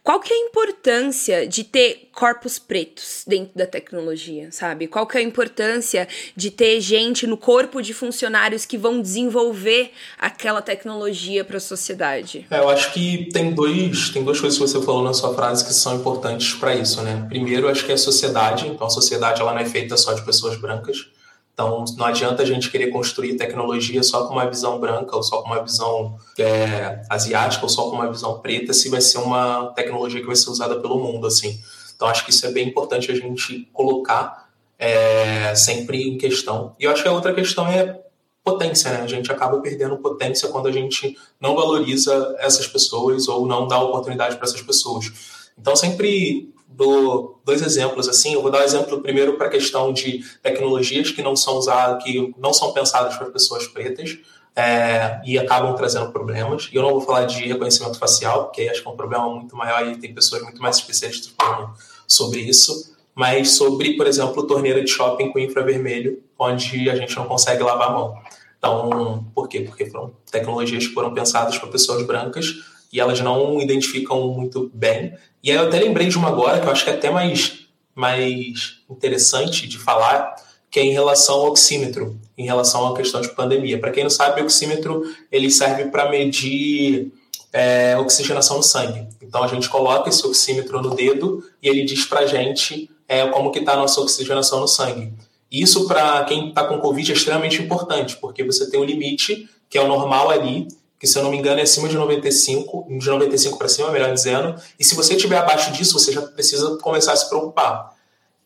Speaker 2: Qual que é a importância de ter corpos pretos dentro da tecnologia, sabe? Qual que é a importância de ter gente no corpo de funcionários que vão desenvolver aquela tecnologia para a sociedade?
Speaker 3: É, eu acho que tem dois, tem duas coisas que você falou na sua frase que são importantes para isso, né? Primeiro, acho que é a sociedade. Então, a sociedade ela não é feita só de pessoas brancas. Então, não adianta a gente querer construir tecnologia só com uma visão branca, ou só com uma visão é, asiática, ou só com uma visão preta, se vai ser uma tecnologia que vai ser usada pelo mundo, assim. Então, acho que isso é bem importante a gente colocar é, sempre em questão. E eu acho que a outra questão é potência, né? A gente acaba perdendo potência quando a gente não valoriza essas pessoas ou não dá oportunidade para essas pessoas. Então, sempre dou dois exemplos assim. Eu vou dar um exemplo primeiro para a questão de tecnologias que não são usadas, que não são pensadas para pessoas pretas é, e acabam trazendo problemas. E eu não vou falar de reconhecimento facial, porque acho que é um problema muito maior e tem pessoas muito mais especialistas falando sobre isso. Mas sobre, por exemplo, torneira de shopping com infravermelho, onde a gente não consegue lavar a mão. Então, por quê? Porque foram tecnologias que foram pensadas para pessoas brancas e elas não identificam muito bem. E aí eu até lembrei de uma agora que eu acho que é até mais, mais interessante de falar, que é em relação ao oxímetro, em relação à questão de pandemia. Para quem não sabe, o oxímetro ele serve para medir é, oxigenação no sangue. Então a gente coloca esse oxímetro no dedo e ele diz para a gente é, como que está a nossa oxigenação no sangue. Isso para quem está com Covid é extremamente importante, porque você tem um limite, que é o normal ali, que se eu não me engano é acima de 95, de 95 para cima, melhor dizendo, e se você estiver abaixo disso, você já precisa começar a se preocupar.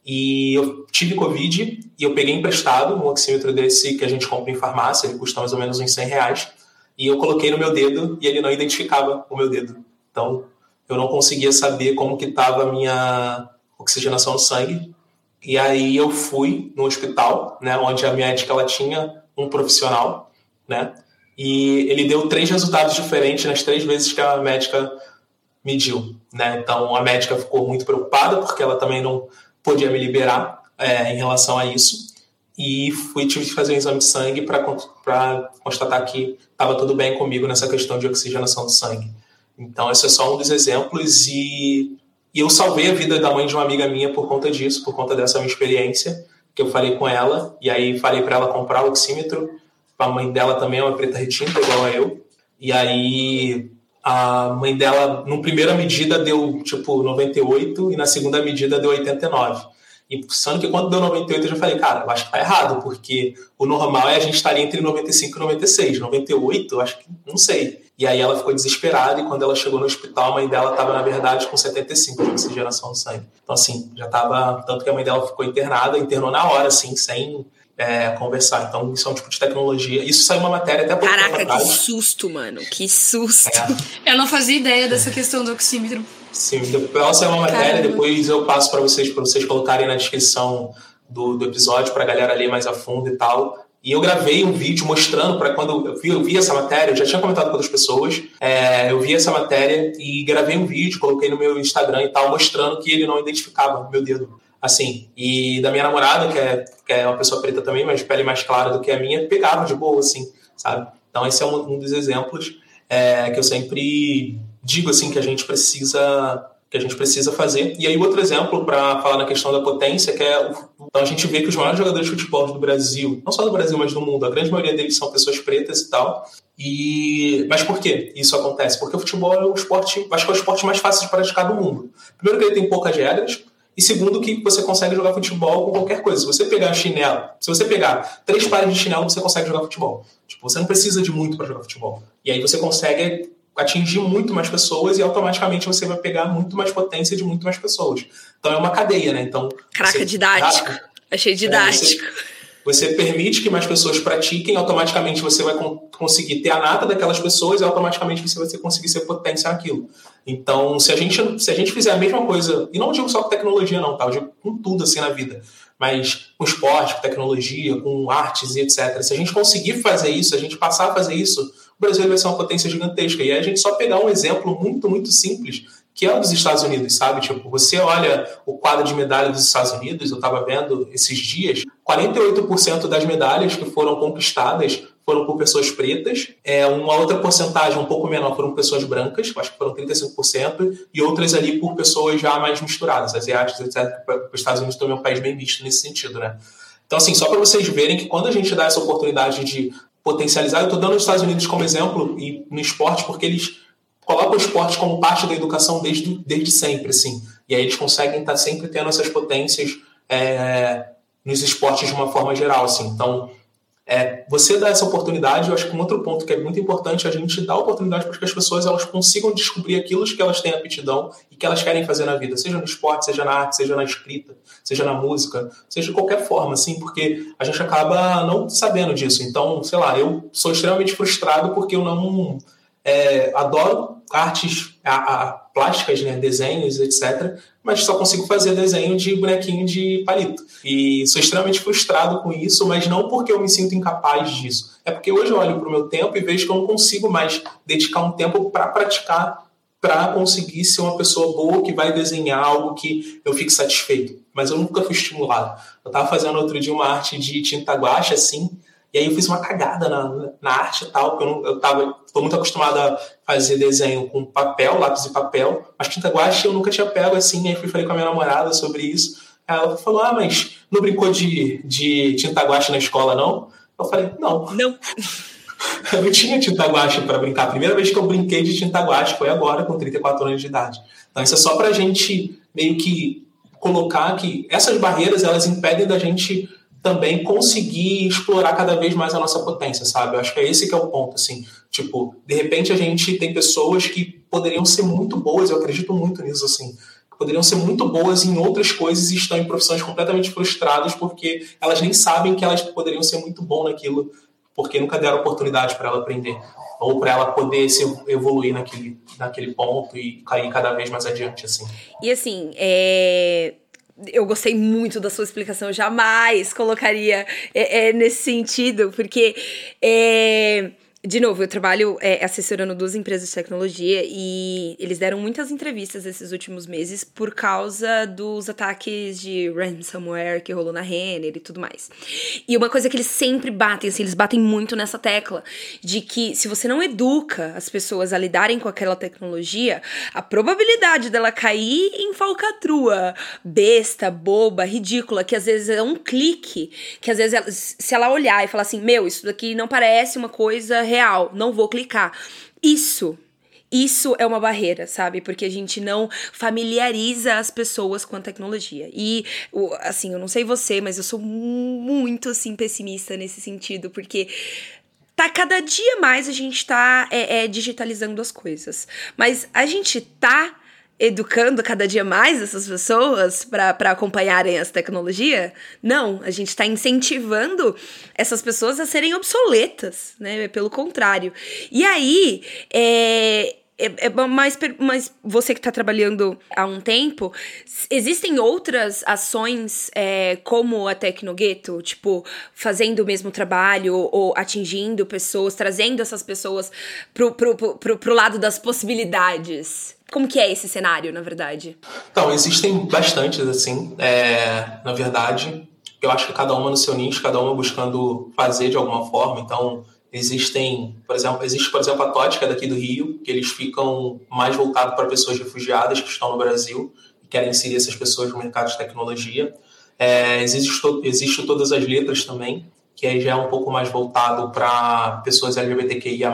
Speaker 3: E eu tive Covid e eu peguei emprestado um oxímetro desse que a gente compra em farmácia, ele custa mais ou menos uns 100 reais, e eu coloquei no meu dedo e ele não identificava o meu dedo. Então, eu não conseguia saber como que estava a minha oxigenação no sangue, e aí eu fui no hospital, né, onde a médica ela tinha um profissional, né, e ele deu três resultados diferentes nas três vezes que a médica mediu, né. Então a médica ficou muito preocupada porque ela também não podia me liberar é, em relação a isso e fui tive que fazer um exame de sangue para constatar que estava tudo bem comigo nessa questão de oxigenação do sangue. Então esse é só um dos exemplos e e eu salvei a vida da mãe de uma amiga minha por conta disso, por conta dessa minha experiência, que eu falei com ela, e aí falei para ela comprar o oxímetro. A mãe dela também é uma preta retinta, igual a eu. E aí a mãe dela, no primeira medida, deu tipo 98 e na segunda medida deu 89. E sendo que quando deu 98 eu já falei, cara, eu acho que tá errado, porque o normal é a gente estar entre 95 e 96. 98, eu acho que não sei. E aí ela ficou desesperada e quando ela chegou no hospital, a mãe dela estava, na verdade, com 75 de oxigenação do sangue. Então, assim, já estava... Tanto que a mãe dela ficou internada, internou na hora, assim, sem é, conversar. Então, isso é um tipo de tecnologia. Isso saiu uma matéria até pouco
Speaker 2: Caraca, que susto, mano. Que susto.
Speaker 1: É. Eu não fazia ideia dessa questão do oxímetro.
Speaker 3: Sim, depois saiu uma matéria, Caramba. depois eu passo para vocês, para vocês colocarem na descrição do, do episódio, para a galera ler mais a fundo e tal. E eu gravei um vídeo mostrando para quando eu vi, eu vi, essa matéria, eu já tinha comentado com outras pessoas, é, eu vi essa matéria e gravei um vídeo, coloquei no meu Instagram e tal, mostrando que ele não identificava meu dedo. Assim, e da minha namorada, que é, que é uma pessoa preta também, mas pele mais clara do que a minha, pegava de boa, assim, sabe? Então esse é um, um dos exemplos é, que eu sempre digo, assim, que a gente precisa que a gente precisa fazer. E aí, outro exemplo para falar na questão da potência, que é. Então, a gente vê que os maiores jogadores de futebol do Brasil, não só do Brasil, mas do mundo, a grande maioria deles são pessoas pretas e tal. E... Mas por que isso acontece? Porque o futebol é o esporte, acho que é o esporte mais fácil de praticar do mundo. Primeiro, que ele tem poucas regras. E segundo, que você consegue jogar futebol com qualquer coisa. Se você pegar chinelo, se você pegar três pares de chinelo, você consegue jogar futebol. Tipo, você não precisa de muito para jogar futebol. E aí você consegue atingir muito mais pessoas e automaticamente você vai pegar muito mais potência de muito mais pessoas. Então é uma cadeia, né? Então.
Speaker 2: Caraca, você, didático. Achei didático.
Speaker 3: É, você, você, permite que mais pessoas pratiquem, automaticamente você vai conseguir ter a nata daquelas pessoas e automaticamente você vai conseguir ser potência naquilo. Então, se a gente, se a gente fizer a mesma coisa, e não digo só com tecnologia, não, tá? Eu digo com tudo assim na vida, mas com esporte, com tecnologia, com artes e etc. Se a gente conseguir fazer isso, a gente passar a fazer isso, o Brasil vai ser uma potência gigantesca. E aí a gente só pegar um exemplo muito, muito simples, que é o dos Estados Unidos, sabe? Tipo, você olha o quadro de medalha dos Estados Unidos, eu estava vendo esses dias, 48% das medalhas que foram conquistadas foram por pessoas pretas, é, uma outra porcentagem um pouco menor foram pessoas brancas, acho que foram 35%, e outras ali por pessoas já mais misturadas, asiáticas, etc. Os Estados Unidos também é um país bem misto nesse sentido, né? Então, assim, só para vocês verem que quando a gente dá essa oportunidade de potencializar. Eu estou dando os Estados Unidos como exemplo e no esporte porque eles colocam o esporte como parte da educação desde, desde sempre, assim. E aí eles conseguem estar tá sempre tendo essas potências é, nos esportes de uma forma geral, assim. Então, é, você dá essa oportunidade, eu acho que um outro ponto que é muito importante é a gente dar oportunidade para que as pessoas elas consigam descobrir aquilo que elas têm aptidão e que elas querem fazer na vida, seja no esporte, seja na arte, seja na escrita, seja na música, seja de qualquer forma, assim, porque a gente acaba não sabendo disso. Então, sei lá, eu sou extremamente frustrado porque eu não é, adoro artes a, a, plásticas, né, desenhos, etc. Mas só consigo fazer desenho de bonequinho de palito. E sou extremamente frustrado com isso, mas não porque eu me sinto incapaz disso. É porque hoje eu olho para o meu tempo e vejo que eu não consigo mais dedicar um tempo para praticar, para conseguir ser uma pessoa boa que vai desenhar algo que eu fique satisfeito. Mas eu nunca fui estimulado. Eu estava fazendo outro dia uma arte de tinta guache, assim, e aí eu fiz uma cagada na, na arte e tal, porque eu, não, eu tava, tô muito acostumado a fazer desenho com papel, lápis e papel, mas tinta guache eu nunca tinha pego assim, aí fui falei com a minha namorada sobre isso. Ela falou, ah, mas não brincou de, de tinta guache na escola, não? Eu falei, não.
Speaker 2: Não. [LAUGHS]
Speaker 3: eu não tinha tinta guache para brincar. A primeira vez que eu brinquei de tinta guache foi agora, com 34 anos de idade. Então isso é só pra gente meio que colocar que essas barreiras, elas impedem da gente também conseguir explorar cada vez mais a nossa potência, sabe? Eu acho que é esse que é o ponto, assim. Tipo, de repente a gente tem pessoas que poderiam ser muito boas, eu acredito muito nisso, assim. Poderiam ser muito boas em outras coisas e estão em profissões completamente frustradas porque elas nem sabem que elas poderiam ser muito bom naquilo, porque nunca deram oportunidade para ela aprender ou para ela poder se evoluir naquele, naquele ponto e cair cada vez mais adiante, assim.
Speaker 2: E assim, é eu gostei muito da sua explicação, eu jamais colocaria é, é, nesse sentido, porque é, de novo, eu trabalho é, assessorando duas empresas de tecnologia e eles deram muitas entrevistas esses últimos meses por causa dos ataques de ransomware que rolou na Renner e tudo mais. E uma coisa que eles sempre batem, assim, eles batem muito nessa tecla de que se você não educa as pessoas a lidarem com aquela tecnologia, a probabilidade dela cair em falcatrua, besta, boba, ridícula, que às vezes é um clique, que às vezes ela, se ela olhar e falar assim, meu, isso daqui não parece uma coisa real, não vou clicar. Isso isso é uma barreira, sabe? Porque a gente não familiariza as pessoas com a tecnologia. E, assim, eu não sei você, mas eu sou muito, assim, pessimista nesse sentido, porque tá cada dia mais a gente tá é, é, digitalizando as coisas. Mas a gente tá educando cada dia mais essas pessoas para acompanharem essa tecnologia? Não, a gente está incentivando essas pessoas a serem obsoletas, né? Pelo contrário. E aí, é, é, é mais, mas você que está trabalhando há um tempo, existem outras ações é, como a Tecnogueto? Tipo, fazendo o mesmo trabalho ou atingindo pessoas, trazendo essas pessoas pro, pro lado das possibilidades? Como que é esse cenário, na verdade?
Speaker 3: Então, existem bastantes, assim, é, na verdade. Eu acho que cada uma no seu nicho, cada uma buscando fazer de alguma forma. Então, existem, por exemplo, existe, por exemplo, a Tótica daqui do Rio, que eles ficam mais voltados para pessoas refugiadas que estão no Brasil e querem inserir essas pessoas no mercado de tecnologia. É, existe, existe Todas as Letras também, que aí já é um pouco mais voltado para pessoas LGBTQIA+.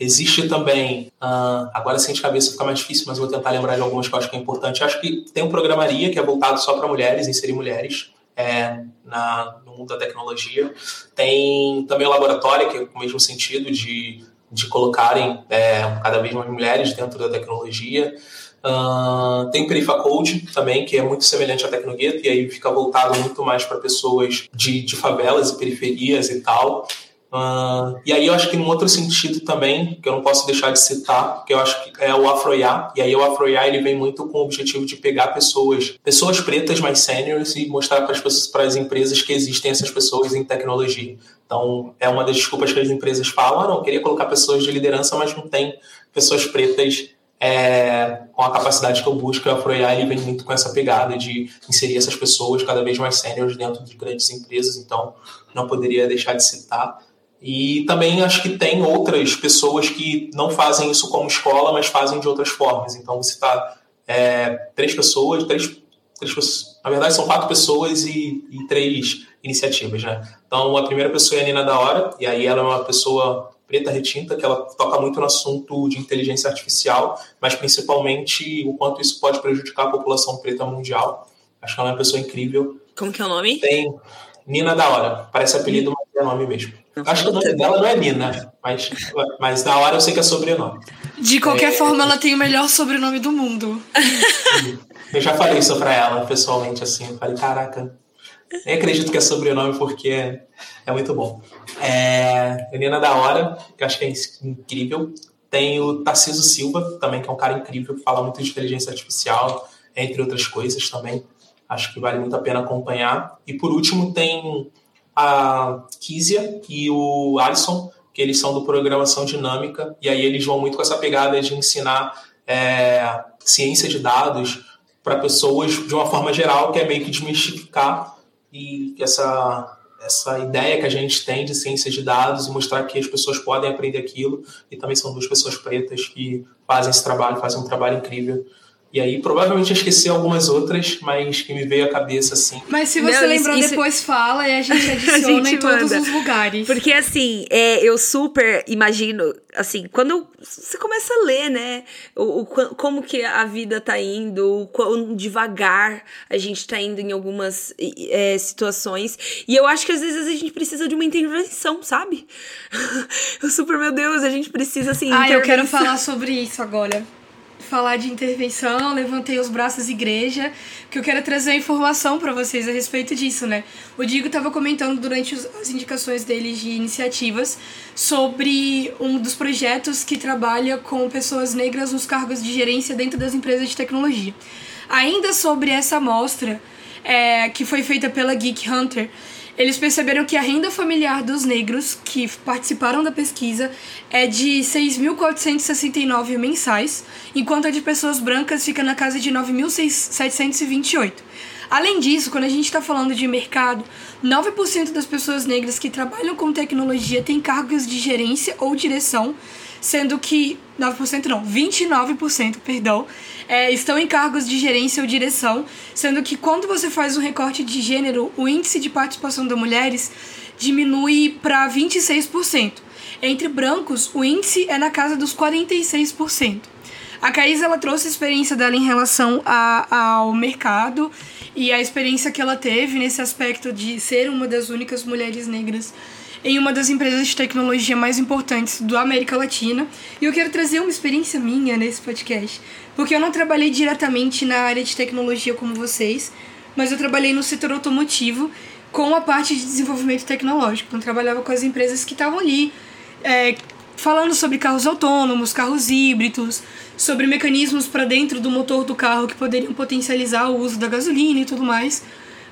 Speaker 3: Existe também, uh, agora sem de cabeça fica mais difícil, mas vou tentar lembrar de algumas que eu acho que é importante. Acho que tem um Programaria, que é voltado só para mulheres, inserir mulheres é, na, no mundo da tecnologia. Tem também o Laboratório, que é o mesmo sentido de, de colocarem é, cada vez mais mulheres dentro da tecnologia. Uh, tem Perifacode também, que é muito semelhante à Tecnogueto, e aí fica voltado muito mais para pessoas de, de favelas e periferias e tal. Uh, e aí eu acho que num outro sentido também, que eu não posso deixar de citar, que eu acho que é o Afroiá, e aí o Afroiá ele vem muito com o objetivo de pegar pessoas, pessoas pretas mais seniors e mostrar para as pessoas, para as empresas que existem essas pessoas em tecnologia. Então, é uma das desculpas que as empresas falam, ah, não, queria colocar pessoas de liderança, mas não tem pessoas pretas é, com a capacidade que eu busco, a Afroiá ele vem muito com essa pegada de inserir essas pessoas cada vez mais sêniores dentro de grandes empresas, então não poderia deixar de citar. E também acho que tem outras pessoas que não fazem isso como escola, mas fazem de outras formas. Então você está é, três pessoas, três, três na verdade são quatro pessoas e, e três iniciativas, né? Então a primeira pessoa é a Nina da Hora, e aí ela é uma pessoa preta retinta, que ela toca muito no assunto de inteligência artificial, mas principalmente o quanto isso pode prejudicar a população preta mundial. Acho que ela é uma pessoa incrível.
Speaker 2: Como que é o nome?
Speaker 3: Tem Nina da Hora, parece apelido, mas sobrenome mesmo. Acho que o nome dela não é Nina, mas, mas na hora eu sei que é sobrenome.
Speaker 1: De qualquer é, forma, ela tem o melhor sobrenome do mundo. [LAUGHS]
Speaker 3: Eu já falei isso pra ela pessoalmente, assim. Eu falei, caraca, nem acredito que é sobrenome porque é, muito bom. É, Nina da hora, que eu acho que é incrível. Tem o Tarciso Silva, também, que é um cara incrível, que fala muito de inteligência artificial, entre outras coisas também. Acho que vale muito a pena acompanhar. E por último, tem a Kizia e o Alisson, que eles são do Programação Dinâmica, e aí eles vão muito com essa pegada de ensinar é, ciência de dados para pessoas de uma forma geral, que é meio que desmistificar e essa essa ideia que a gente tem de ciência de dados e mostrar que as pessoas podem aprender aquilo e também são duas pessoas pretas que fazem esse trabalho, fazem um trabalho incrível e aí, provavelmente eu esqueci algumas outras, mas que me veio à cabeça assim.
Speaker 1: Mas se você Não, lembrar isso, depois, fala e a gente adiciona [LAUGHS] a gente em todos os lugares.
Speaker 2: Porque assim, é, eu super imagino, assim, quando você começa a ler, né, o, o, como que a vida tá indo, o quão devagar a gente tá indo em algumas é, situações. E eu acho que às vezes a gente precisa de uma intervenção, sabe? [LAUGHS] eu super, meu Deus, a gente precisa assim.
Speaker 1: Ah, eu quero falar sobre isso agora falar de intervenção, levantei os braços igreja, que eu quero trazer informação para vocês a respeito disso, né? O Digo estava comentando durante as indicações dele de iniciativas sobre um dos projetos que trabalha com pessoas negras nos cargos de gerência dentro das empresas de tecnologia. Ainda sobre essa amostra é, que foi feita pela Geek Hunter, eles perceberam que a renda familiar dos negros que participaram da pesquisa é de 6.469 mensais, enquanto a de pessoas brancas fica na casa de 9.728. Além disso, quando a gente está falando de mercado, 9% das pessoas negras que trabalham com tecnologia têm cargos de gerência ou direção, sendo que 9% não, 29%, perdão, é, estão em cargos de gerência ou direção, sendo que quando você faz um recorte de gênero, o índice de participação das mulheres diminui para 26%. Entre brancos, o índice é na casa dos 46%. A Caís ela trouxe a experiência dela em relação a, ao mercado e a experiência que ela teve nesse aspecto de ser uma das únicas mulheres negras em uma das empresas de tecnologia mais importantes da América Latina. E eu quero trazer uma experiência minha nesse podcast, porque eu não trabalhei diretamente na área de tecnologia como vocês, mas eu trabalhei no setor automotivo com a parte de desenvolvimento tecnológico. Então, trabalhava com as empresas que estavam ali é, falando sobre carros autônomos, carros híbridos, sobre mecanismos para dentro do motor do carro que poderiam potencializar o uso da gasolina e tudo mais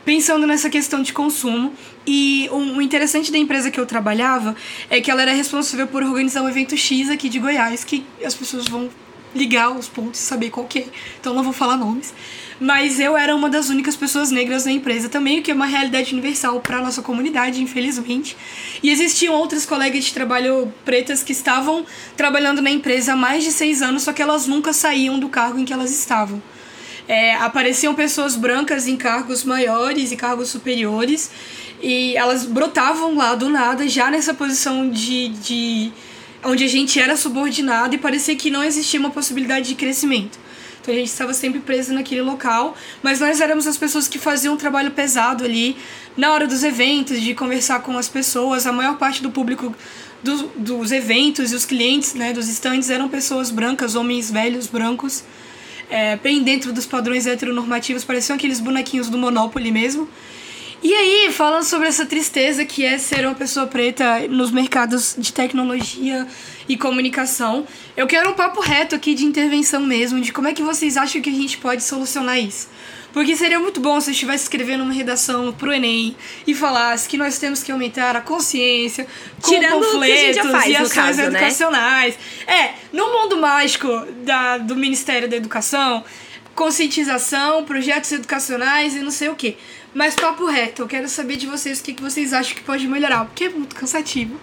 Speaker 1: pensando nessa questão de consumo. E o interessante da empresa que eu trabalhava é que ela era responsável por organizar um evento X aqui de Goiás, que as pessoas vão ligar os pontos e saber qual que é. Então não vou falar nomes. Mas eu era uma das únicas pessoas negras na empresa também, o que é uma realidade universal para nossa comunidade, infelizmente. E existiam outras colegas de trabalho pretas que estavam trabalhando na empresa há mais de seis anos, só que elas nunca saíam do cargo em que elas estavam é, apareciam pessoas brancas em cargos maiores e cargos superiores e elas brotavam lá do nada, já nessa posição de, de onde a gente era subordinado e parecia que não existia uma possibilidade de crescimento. Então a gente estava sempre preso naquele local, mas nós éramos as pessoas que faziam um trabalho pesado ali na hora dos eventos, de conversar com as pessoas. A maior parte do público do, dos eventos e os clientes né, dos estandes eram pessoas brancas, homens velhos brancos é, bem dentro dos padrões heteronormativos, pareciam aqueles bonequinhos do Monopoly mesmo. E aí, falando sobre essa tristeza que é ser uma pessoa preta nos mercados de tecnologia e comunicação, eu quero um papo reto aqui de intervenção mesmo, de como é que vocês acham que a gente pode solucionar isso. Porque seria muito bom se eu estivesse escrevendo uma redação pro Enem e falasse que nós temos que aumentar a consciência com Tirando panfletos faz, e ações caso, né? educacionais. Né? É, no mundo mágico da, do Ministério da Educação, conscientização, projetos educacionais e não sei o que. Mas papo reto, eu quero saber de vocês o que, que vocês acham que pode melhorar, porque é muito cansativo.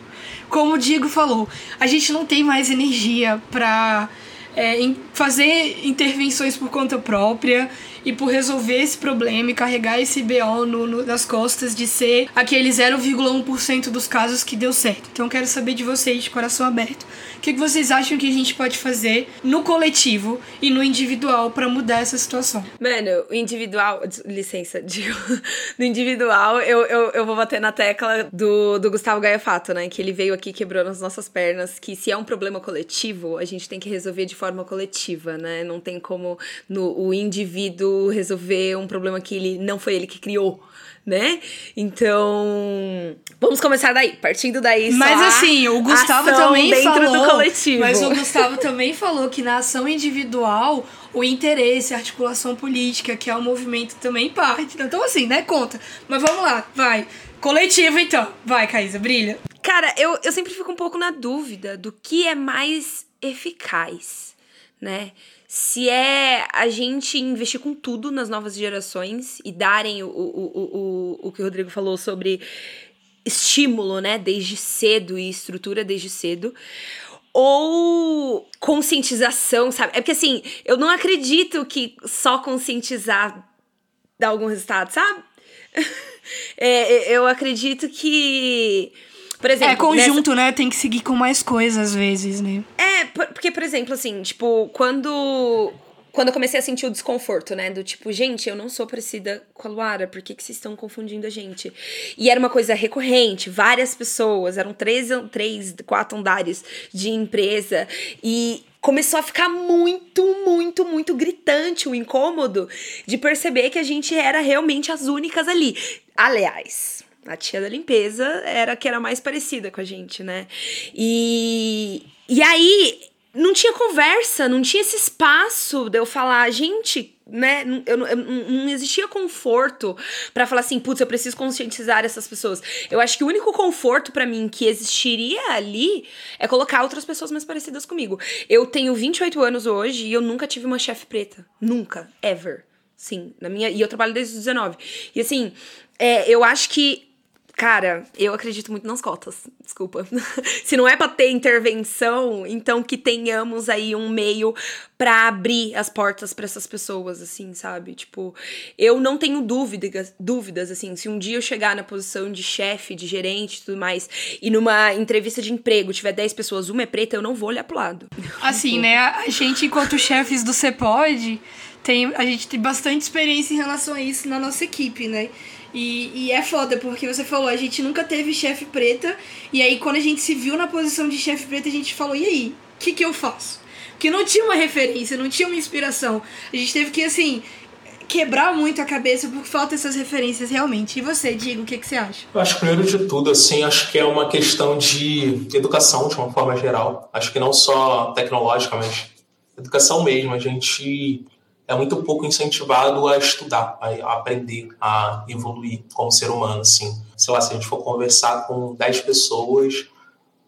Speaker 1: Como o Diego falou, a gente não tem mais energia pra é, fazer intervenções por conta própria e por resolver esse problema e carregar esse BO no, no, nas costas de ser aquele 0,1% dos casos que deu certo. Então quero saber de vocês, de coração aberto, o que, que vocês acham que a gente pode fazer no coletivo e no individual para mudar essa situação?
Speaker 2: Mano, o individual, licença, [LAUGHS] digo, no individual eu, eu, eu vou bater na tecla do, do Gustavo Gaia Fato, né, que ele veio aqui quebrando as nossas pernas, que se é um problema coletivo, a gente tem que resolver de forma coletiva, né, não tem como no, o indivíduo resolver um problema que ele não foi ele que criou né? Então, vamos começar daí, partindo daí.
Speaker 1: Mas assim, o Gustavo também
Speaker 2: dentro
Speaker 1: falou,
Speaker 2: do coletivo.
Speaker 1: Mas o Gustavo também falou que na ação individual o interesse, a articulação política, que é o movimento também parte. Então assim, né, conta. Mas vamos lá, vai. Coletivo então. Vai, Caísa, brilha.
Speaker 2: Cara, eu, eu sempre fico um pouco na dúvida do que é mais eficaz, né? se é a gente investir com tudo nas novas gerações e darem o, o, o, o, que o Rodrigo falou sobre estímulo, né, desde cedo e estrutura desde cedo, ou conscientização, sabe? É porque assim, eu não acredito que só conscientizar dá algum resultado, sabe? [LAUGHS] é, eu acredito que por exemplo,
Speaker 1: é conjunto, nessa... né? Tem que seguir com mais coisas às vezes, né?
Speaker 2: É, porque, por exemplo, assim, tipo, quando quando eu comecei a sentir o desconforto, né? Do tipo, gente, eu não sou parecida com a Luara, por que, que vocês estão confundindo a gente? E era uma coisa recorrente, várias pessoas, eram três, três, quatro andares de empresa, e começou a ficar muito, muito, muito gritante o incômodo de perceber que a gente era realmente as únicas ali. Aliás, a tia da limpeza era a que era mais parecida com a gente, né? E, e aí não tinha conversa, não tinha esse espaço de eu falar, gente, né? Eu, eu, não existia conforto para falar assim, putz, eu preciso conscientizar essas pessoas. Eu acho que o único conforto para mim que existiria ali é colocar outras pessoas mais parecidas comigo. Eu tenho 28 anos hoje e eu nunca tive uma chefe preta. Nunca, ever. Sim, na minha. E eu trabalho desde os 19. E assim, é, eu acho que Cara, eu acredito muito nas cotas, desculpa. [LAUGHS] Se não é para ter intervenção, então que tenhamos aí um meio para abrir as portas para essas pessoas, assim, sabe? Tipo, eu não tenho dúvidas, dúvidas, assim, se um dia eu chegar na posição de chefe, de gerente e tudo mais, e numa entrevista de emprego tiver 10 pessoas, uma é preta, eu não vou olhar pro lado.
Speaker 1: Assim, né? A gente, enquanto chefes do CEPOD, tem, a gente tem bastante experiência em relação a isso na nossa equipe, né? E, e é foda, porque você falou, a gente nunca teve chefe preta, e aí quando a gente se viu na posição de chefe preta, a gente falou, e aí? O que, que eu faço? Porque não tinha uma referência, não tinha uma inspiração. A gente teve que, assim, quebrar muito a cabeça porque falta essas referências realmente. E você, Diego, o que, que você acha?
Speaker 3: Eu acho que primeiro de tudo, assim, acho que é uma questão de educação de uma forma geral. Acho que não só tecnológica, mas educação mesmo. A gente é muito pouco incentivado a estudar, a aprender, a evoluir como ser humano, assim. Sei lá, se a gente for conversar com 10 pessoas,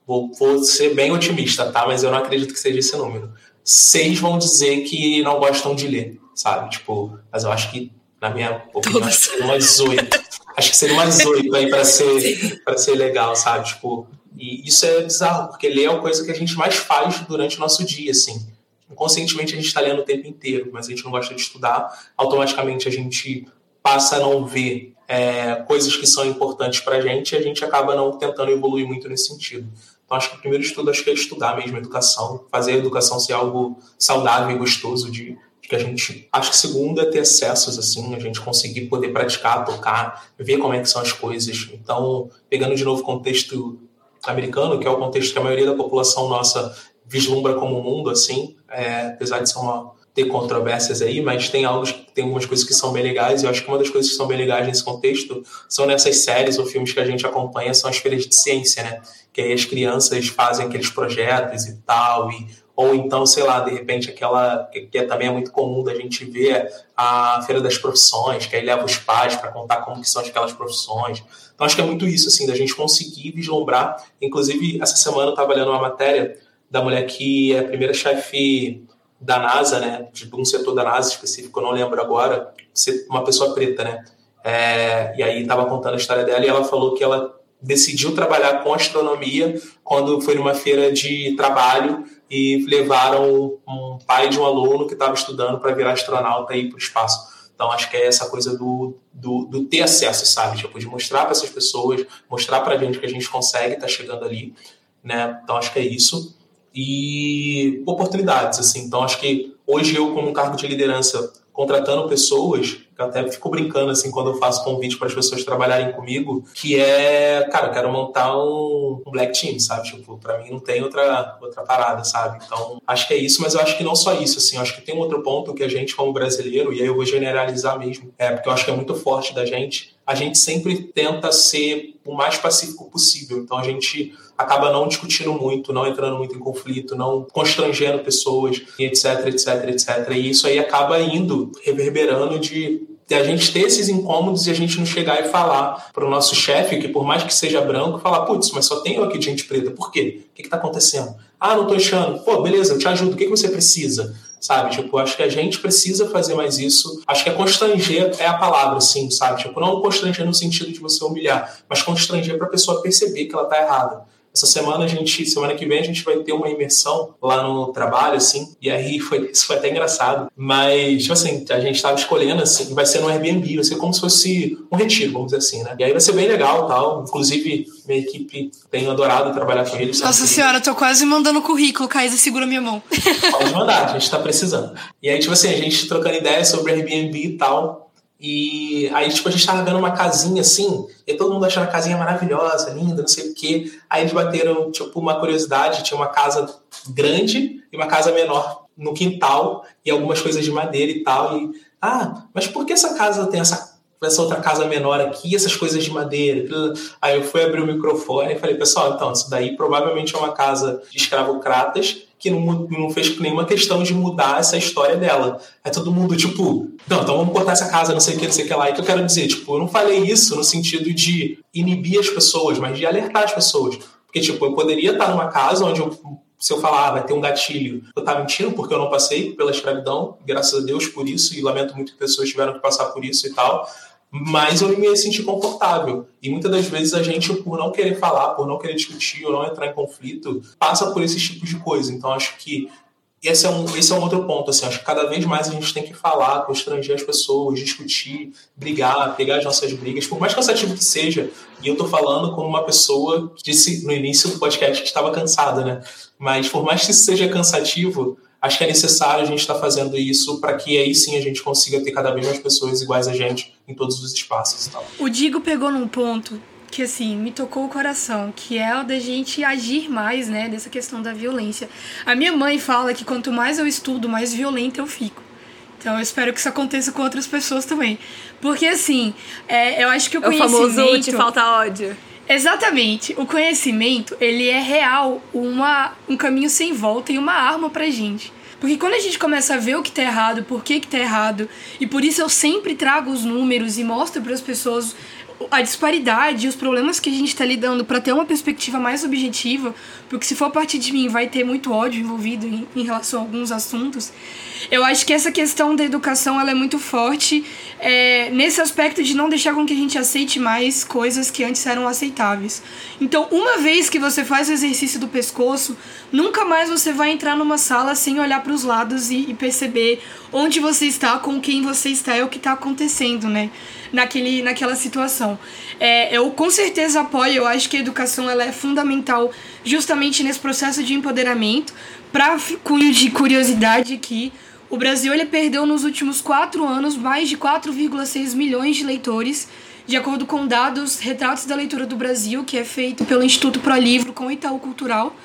Speaker 3: vou, vou ser bem otimista, tá? Mas eu não acredito que seja esse número. Seis vão dizer que não gostam de ler, sabe? Tipo, mas eu acho que, na minha opinião, acho que seria umas oito. acho que seria umas oito aí para ser, [LAUGHS] pra ser legal, sabe? Tipo, e isso é bizarro, porque ler é uma coisa que a gente mais faz durante o nosso dia, assim inconscientemente a gente está lendo o tempo inteiro, mas a gente não gosta de estudar, automaticamente a gente passa a não ver é, coisas que são importantes para a gente e a gente acaba não tentando evoluir muito nesse sentido. Então, acho que o primeiro estudo acho que é estudar mesmo a educação, fazer a educação ser algo saudável e gostoso de, de que a gente... Acho que segundo é ter acessos, assim, a gente conseguir poder praticar, tocar, ver como é que são as coisas. Então, pegando de novo o contexto americano, que é o contexto que a maioria da população nossa vislumbra como mundo assim, é, apesar de ser uma, ter controvérsias aí, mas tem algo, tem algumas coisas que são bem legais, e eu acho que uma das coisas que são bem legais nesse contexto são nessas séries ou filmes que a gente acompanha, são as feiras de ciência, né? Que aí as crianças fazem aqueles projetos e tal, e, ou então, sei lá, de repente aquela que, que também é muito comum da gente ver a Feira das Profissões, que aí leva os pais para contar como que são aquelas profissões. Então acho que é muito isso, assim, da gente conseguir vislumbrar. Inclusive, essa semana eu estava lendo uma matéria da mulher que é a primeira chefe da NASA, né, de um setor da NASA específico, eu não lembro agora, uma pessoa preta, né, é, e aí estava contando a história dela e ela falou que ela decidiu trabalhar com astronomia quando foi numa feira de trabalho e levaram um pai de um aluno que estava estudando para virar astronauta e ir para o espaço. Então, acho que é essa coisa do, do, do ter acesso, sabe? Tipo, de mostrar para essas pessoas, mostrar para a gente que a gente consegue estar tá chegando ali, né? Então, acho que é isso. E oportunidades, assim. Então, acho que hoje eu, como cargo de liderança, contratando pessoas, eu até fico brincando assim quando eu faço convite para as pessoas trabalharem comigo, que é, cara, eu quero montar um, black team, sabe? Tipo, para mim não tem outra outra parada, sabe? Então, acho que é isso, mas eu acho que não só isso, assim, acho que tem um outro ponto que a gente como brasileiro, e aí eu vou generalizar mesmo, é porque eu acho que é muito forte da gente, a gente sempre tenta ser o mais pacífico possível. Então a gente acaba não discutindo muito, não entrando muito em conflito, não constrangendo pessoas, etc, etc, etc. E isso aí acaba indo, reverberando de a gente ter esses incômodos e a gente não chegar e falar para o nosso chefe, que por mais que seja branco, falar, putz, mas só tenho aqui gente preta, por quê? O que está acontecendo? Ah, não estou achando. Pô, beleza, eu te ajudo, o que, que você precisa? Sabe, tipo, acho que a gente precisa fazer mais isso. Acho que é constranger é a palavra, assim, sabe? Tipo, não constranger no sentido de você humilhar, mas constranger para a pessoa perceber que ela está errada. Essa semana a gente, semana que vem a gente vai ter uma imersão lá no trabalho, assim, e aí foi, isso foi até engraçado. Mas, tipo assim, a gente estava escolhendo, assim, vai ser no Airbnb, vai ser como se fosse um retiro, vamos dizer assim, né? E aí vai ser bem legal tal. Inclusive, minha equipe tem adorado trabalhar com eles.
Speaker 1: Nossa senhora, tô quase mandando currículo, Caísa, segura minha mão.
Speaker 3: Pode mandar, a gente tá precisando. E aí, tipo assim, a gente trocando ideias sobre Airbnb e tal. E aí, tipo, a gente tava vendo uma casinha assim, e todo mundo achando a casinha maravilhosa, linda, não sei o quê. Aí eles bateram, tipo, uma curiosidade: tinha uma casa grande e uma casa menor no quintal, e algumas coisas de madeira e tal. E, ah, mas por que essa casa tem essa, essa outra casa menor aqui, essas coisas de madeira? Aí eu fui abrir o microfone e falei, pessoal, então, isso daí provavelmente é uma casa de escravocratas que não, não fez nenhuma questão de mudar essa história dela. É todo mundo, tipo, não, então vamos cortar essa casa, não sei o que, não sei o que lá. E que eu quero dizer, tipo, eu não falei isso no sentido de inibir as pessoas, mas de alertar as pessoas. Porque, tipo, eu poderia estar numa casa onde eu se eu falar, ah, vai ter um gatilho, eu estar mentindo porque eu não passei pela escravidão, graças a Deus por isso, e lamento muito que pessoas tiveram que passar por isso e tal mas eu me senti confortável. E muitas das vezes a gente, por não querer falar, por não querer discutir ou não entrar em conflito, passa por esses tipos de coisa. Então acho que esse é um, esse é um outro ponto. Assim, acho que cada vez mais a gente tem que falar, constranger as pessoas, discutir, brigar, pegar as nossas brigas, por mais cansativo que seja. E eu estou falando como uma pessoa que disse no início do podcast que estava cansada, né? Mas por mais que isso seja cansativo, acho que é necessário a gente estar tá fazendo isso para que aí sim a gente consiga ter cada vez mais pessoas iguais a gente em todos os espaços. Tal.
Speaker 1: O Digo pegou num ponto que assim me tocou o coração, que é o da gente agir mais, né, dessa questão da violência. A minha mãe fala que quanto mais eu estudo, mais violenta eu fico. Então eu espero que isso aconteça com outras pessoas também. Porque assim, é, eu acho que o conhecimento...
Speaker 2: O famoso te falta ódio.
Speaker 1: Exatamente. O conhecimento, ele é real, uma, um caminho sem volta e uma arma pra gente. Porque quando a gente começa a ver o que tá errado, por que que tá errado, e por isso eu sempre trago os números e mostro para as pessoas a disparidade e os problemas que a gente está lidando para ter uma perspectiva mais objetiva, porque se for a partir de mim vai ter muito ódio envolvido em, em, relação a alguns assuntos. Eu acho que essa questão da educação ela é muito forte é, nesse aspecto de não deixar com que a gente aceite mais coisas que antes eram aceitáveis. Então, uma vez que você faz o exercício do pescoço, nunca mais você vai entrar numa sala sem olhar para os lados e, e perceber onde você está, com quem você está, é o que está acontecendo, né? Naquele, naquela situação. É, eu com certeza apoio, eu acho que a educação ela é fundamental justamente nesse processo de empoderamento. Para cunho de curiosidade aqui, o Brasil ele perdeu nos últimos quatro anos mais de 4,6 milhões de leitores, de acordo com dados Retratos da Leitura do Brasil, que é feito pelo Instituto Pro Livro com Itaú Cultural.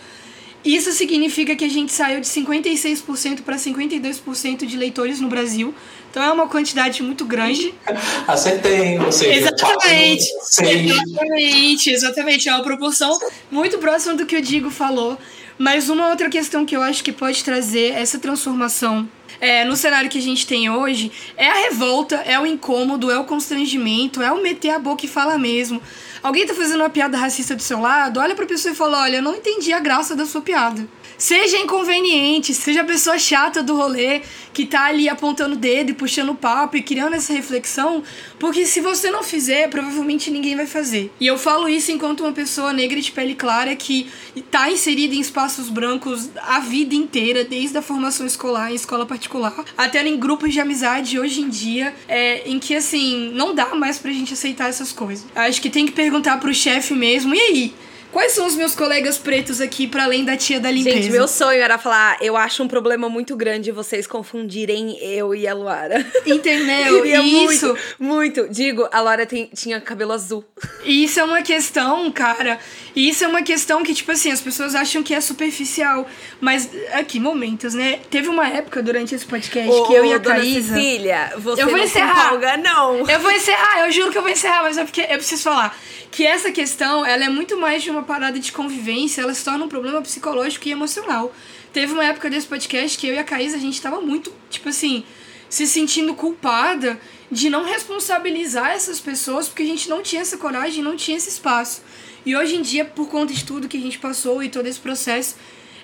Speaker 1: Isso significa que a gente saiu de 56% para 52% de leitores no Brasil. Então é uma quantidade muito grande. [LAUGHS]
Speaker 3: Acertei, seja,
Speaker 1: exatamente, exatamente, exatamente. É uma proporção muito próxima do que o Digo falou. Mas uma outra questão que eu acho que pode trazer essa transformação é, no cenário que a gente tem hoje é a revolta, é o incômodo, é o constrangimento, é o meter a boca e falar mesmo. Alguém tá fazendo uma piada racista do seu lado, olha pra pessoa e fala: Olha, eu não entendi a graça da sua piada. Seja inconveniente, seja a pessoa chata do rolê que tá ali apontando o dedo e puxando o papo e criando essa reflexão, porque se você não fizer, provavelmente ninguém vai fazer. E eu falo isso enquanto uma pessoa negra de pele clara que tá inserida em espaços brancos a vida inteira, desde a formação escolar em escola particular até em grupos de amizade hoje em dia, é, em que assim, não dá mais pra gente aceitar essas coisas. Acho que tem que perguntar pro chefe mesmo, e aí? Quais são os meus colegas pretos aqui, para além da tia da limpeza?
Speaker 2: Gente, meu sonho era falar, eu acho um problema muito grande vocês confundirem eu e a Luara.
Speaker 1: Entendeu? [LAUGHS]
Speaker 2: Isso. Muito, muito. Digo, a Luara tem, tinha cabelo azul.
Speaker 1: Isso é uma questão, cara. Isso é uma questão que, tipo assim, as pessoas acham que é superficial. Mas, aqui, momentos, né? Teve uma época durante esse podcast ô, que eu e a dona Caísa...
Speaker 2: Cecília, você eu vou não encerrar. empolga, não.
Speaker 1: Eu vou encerrar, eu juro que eu vou encerrar, mas é porque eu preciso falar que essa questão, ela é muito mais de uma parada de convivência, ela se torna um problema psicológico e emocional. Teve uma época desse podcast que eu e a Caísa, a gente tava muito, tipo assim, se sentindo culpada de não responsabilizar essas pessoas porque a gente não tinha essa coragem, não tinha esse espaço. E hoje em dia, por conta de tudo que a gente passou e todo esse processo,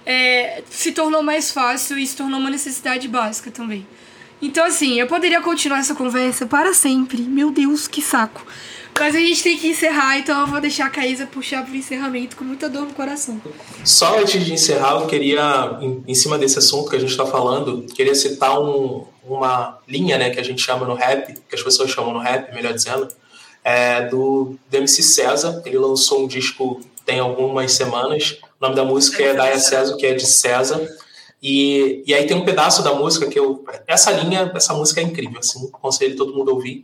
Speaker 1: é, se tornou mais fácil e se tornou uma necessidade básica também. Então, assim, eu poderia continuar essa conversa para sempre. Meu Deus, que saco. Mas a gente tem que encerrar, então eu vou deixar a Caísa puxar pro encerramento com muita dor no coração.
Speaker 3: Só antes de encerrar, eu queria, em, em cima desse assunto que a gente está falando, queria citar um, uma linha né, que a gente chama no rap, que as pessoas chamam no rap, melhor dizendo, é do, do MC César. Ele lançou um disco tem algumas semanas. O nome da música é Daia César, que é de César. E, e aí tem um pedaço da música que eu. Essa linha, essa música é incrível, assim, aconselho todo mundo a ouvir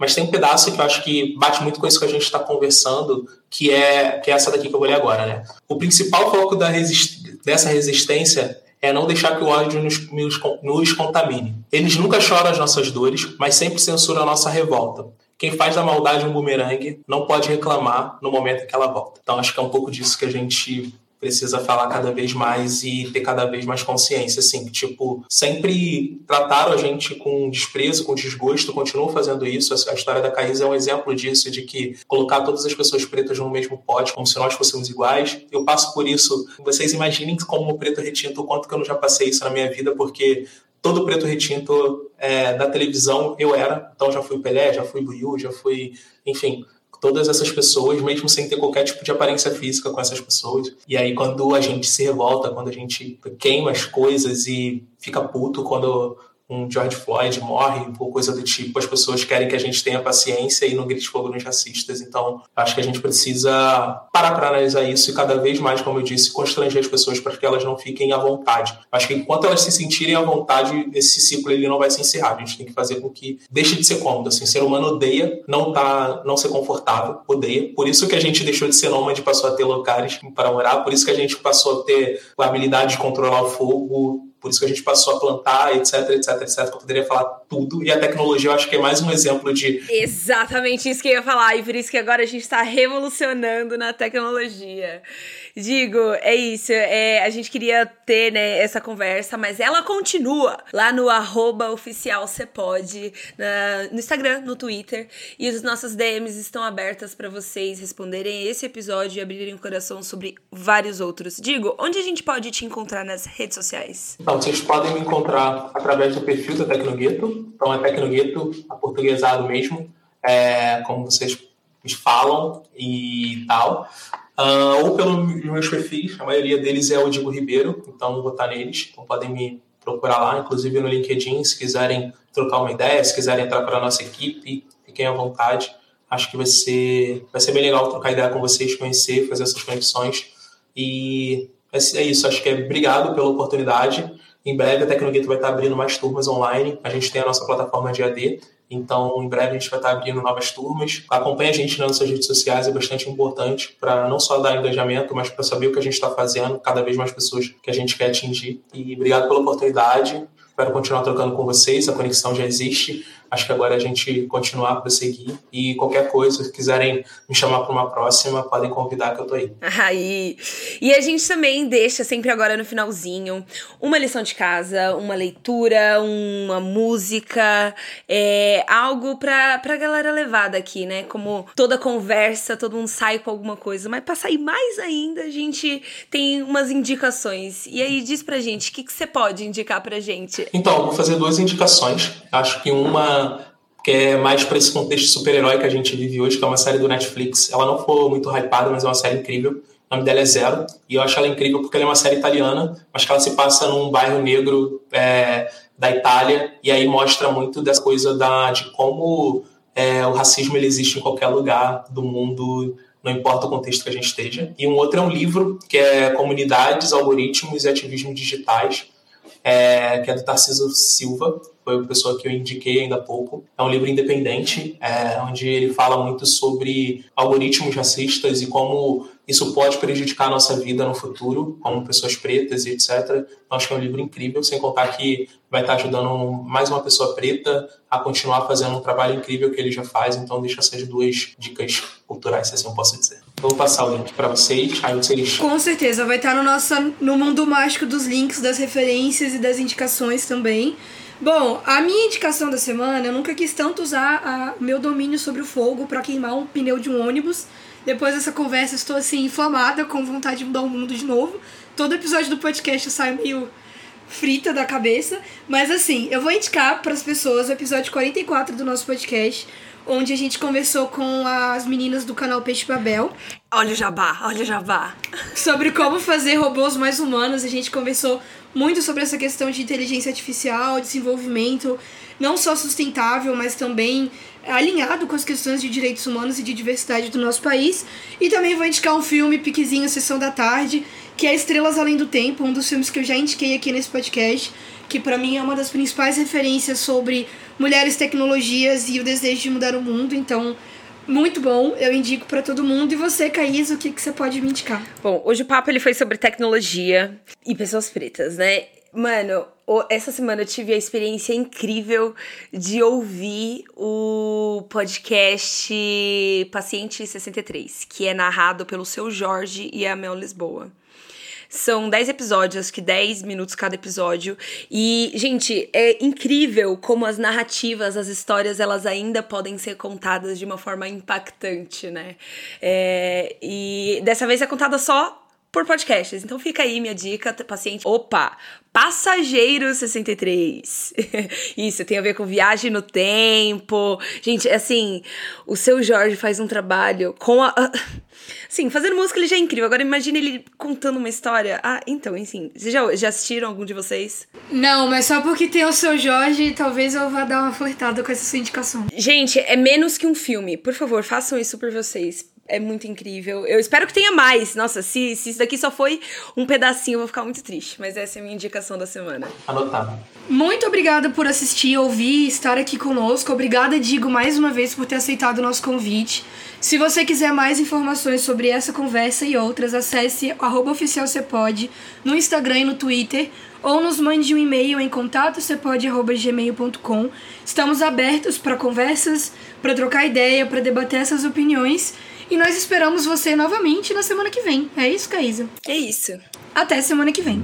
Speaker 3: mas tem um pedaço que eu acho que bate muito com isso que a gente está conversando, que é, que é essa daqui que eu vou ler agora. Né? O principal foco da resist dessa resistência é não deixar que o ódio nos, nos, nos contamine. Eles nunca choram as nossas dores, mas sempre censuram a nossa revolta. Quem faz da maldade um bumerangue não pode reclamar no momento em que ela volta. Então acho que é um pouco disso que a gente precisa falar cada vez mais e ter cada vez mais consciência, assim, tipo, sempre trataram a gente com desprezo, com desgosto, continuam fazendo isso. A história da Caís é um exemplo disso, de que colocar todas as pessoas pretas no mesmo pote, como se nós fôssemos iguais. Eu passo por isso. Vocês imaginem como preto retinto o quanto que eu não já passei isso na minha vida, porque todo preto retinto é, da televisão eu era. Então já fui Pelé, já fui Buiu, já fui, enfim, todas essas pessoas, mesmo sem ter qualquer tipo de aparência física com essas pessoas. E aí, quando a gente se revolta, quando a gente queima as coisas e fica puto quando um George Floyd morre ou coisa do tipo, as pessoas querem que a gente tenha paciência e não grite fogo nos racistas. Então, acho que a gente precisa parar para analisar isso e cada vez mais, como eu disse, constranger as pessoas para que elas não fiquem à vontade. Acho que enquanto elas se sentirem à vontade, esse ciclo ele não vai se encerrar. A gente tem que fazer com que deixe de ser cômodo. Assim, o ser humano odeia não tá, não ser confortável, odeia. Por isso que a gente deixou de ser nômade e passou a ter locais para morar. Por isso que a gente passou a ter a habilidade de controlar o fogo, por isso que a gente passou a plantar, etc, etc, etc. Eu poderia falar tudo. E a tecnologia eu acho que é mais um exemplo de.
Speaker 2: Exatamente isso que eu ia falar. E por isso que agora a gente está revolucionando na tecnologia. Digo, é isso. É, a gente queria ter né, essa conversa, mas ela continua lá no arroba oficial Cepode, no Instagram, no Twitter. E as nossas DMs estão abertas para vocês responderem esse episódio e abrirem o coração sobre vários outros. Digo, onde a gente pode te encontrar nas redes sociais?
Speaker 3: Então, vocês podem me encontrar através do perfil da Tecnogueto. Então, é Tecnogueto, aportuguesado mesmo, é, como vocês falam e tal. Uh, ou pelos meus perfis, a maioria deles é o Digo Ribeiro, então vou estar neles, então podem me procurar lá, inclusive no LinkedIn, se quiserem trocar uma ideia, se quiserem entrar para a nossa equipe, fiquem à vontade. Acho que vai ser, vai ser bem legal trocar ideia com vocês, conhecer, fazer essas conexões. E é, é isso, acho que é obrigado pela oportunidade. Em breve a Tecnogueto vai estar abrindo mais turmas online. A gente tem a nossa plataforma de AD, então, em breve a gente vai estar abrindo novas turmas. Acompanhe a gente nas nossas redes sociais, é bastante importante para não só dar engajamento, mas para saber o que a gente está fazendo, cada vez mais pessoas que a gente quer atingir. E obrigado pela oportunidade. Espero continuar trocando com vocês, a conexão já existe. Acho que agora a gente continuar a prosseguir. E qualquer coisa, se quiserem me chamar para uma próxima, podem convidar que eu tô aí. [LAUGHS]
Speaker 2: Aí. E a gente também deixa sempre agora no finalzinho uma lição de casa, uma leitura, uma música, é, algo pra, pra galera levar daqui, né? Como toda conversa, todo mundo sai com alguma coisa. Mas pra sair mais ainda, a gente tem umas indicações. E aí diz pra gente, o que, que você pode indicar pra gente?
Speaker 3: Então, vou fazer duas indicações. Acho que uma que é mais para esse contexto super-herói que a gente vive hoje, que é uma série do Netflix. Ela não foi muito hypada, mas é uma série incrível. O nome dela é Zero. E eu acho ela incrível porque ela é uma série italiana, mas que ela se passa num bairro negro é, da Itália, e aí mostra muito dessa coisa da, de como é, o racismo ele existe em qualquer lugar do mundo, não importa o contexto que a gente esteja. E um outro é um livro que é Comunidades, Algoritmos e Ativismo Digitais, é, que é do Tarciso Silva, foi a pessoa que eu indiquei ainda há pouco. É um livro independente, é, onde ele fala muito sobre algoritmos racistas e como isso pode prejudicar a nossa vida no futuro, como pessoas pretas e etc. Então, acho que é um livro incrível, sem contar que vai estar ajudando mais uma pessoa preta a continuar fazendo um trabalho incrível que ele já faz. Então, deixa essas duas dicas culturais, se assim eu posso dizer. Vou passar o link para vocês, aí vocês...
Speaker 1: Com certeza, vai estar no, nosso, no mundo mágico dos links, das referências e das indicações também. Bom, a minha indicação da semana, eu nunca quis tanto usar o meu domínio sobre o fogo para queimar um pneu de um ônibus. Depois dessa conversa, estou assim, inflamada, com vontade de mudar o mundo de novo. Todo episódio do podcast eu saio meio frita da cabeça. Mas assim, eu vou indicar para as pessoas o episódio 44 do nosso podcast, onde a gente conversou com as meninas do canal Peixe Babel.
Speaker 2: Olha o jabá, olha o jabá.
Speaker 1: Sobre como fazer robôs mais humanos. A gente conversou muito sobre essa questão de inteligência artificial, desenvolvimento não só sustentável, mas também alinhado com as questões de direitos humanos e de diversidade do nosso país. E também vou indicar um filme, Piquezinho, Sessão da Tarde, que é Estrelas Além do Tempo, um dos filmes que eu já indiquei aqui nesse podcast, que para mim é uma das principais referências sobre mulheres, tecnologias e o desejo de mudar o mundo. Então, muito bom, eu indico para todo mundo. E você, Caís, o que, que você pode me indicar?
Speaker 2: Bom, hoje o papo ele foi sobre tecnologia e pessoas pretas, né? Mano, essa semana eu tive a experiência incrível de ouvir o podcast Paciente 63, que é narrado pelo seu Jorge e a Mel Lisboa. São 10 episódios, que 10 minutos cada episódio. E, gente, é incrível como as narrativas, as histórias, elas ainda podem ser contadas de uma forma impactante, né? É, e dessa vez é contada só por podcasts. Então fica aí minha dica, paciente. Opa, Passageiro 63. [LAUGHS] Isso tem a ver com viagem no tempo. Gente, assim, o seu Jorge faz um trabalho com a. [LAUGHS] Sim, fazendo música ele já é incrível. Agora imagine ele contando uma história. Ah, então, enfim. Vocês já, já assistiram algum de vocês?
Speaker 1: Não, mas só porque tem o seu Jorge, talvez eu vá dar uma flertada com essa sua indicação.
Speaker 2: Gente, é menos que um filme. Por favor, façam isso por vocês é muito incrível. Eu espero que tenha mais. Nossa, se, se isso daqui só foi um pedacinho, eu vou ficar muito triste. Mas essa é a minha indicação da semana.
Speaker 3: Anotado.
Speaker 1: Muito obrigada por assistir, ouvir, estar aqui conosco. Obrigada, Digo, mais uma vez por ter aceitado o nosso convite. Se você quiser mais informações sobre essa conversa e outras, acesse oficialcepod no Instagram e no Twitter ou nos mande um e-mail em contato.cepod.gmail.com. Estamos abertos para conversas, para trocar ideia, para debater essas opiniões e nós esperamos você novamente na semana que vem. É isso, Caísa?
Speaker 2: É isso.
Speaker 1: Até semana que vem.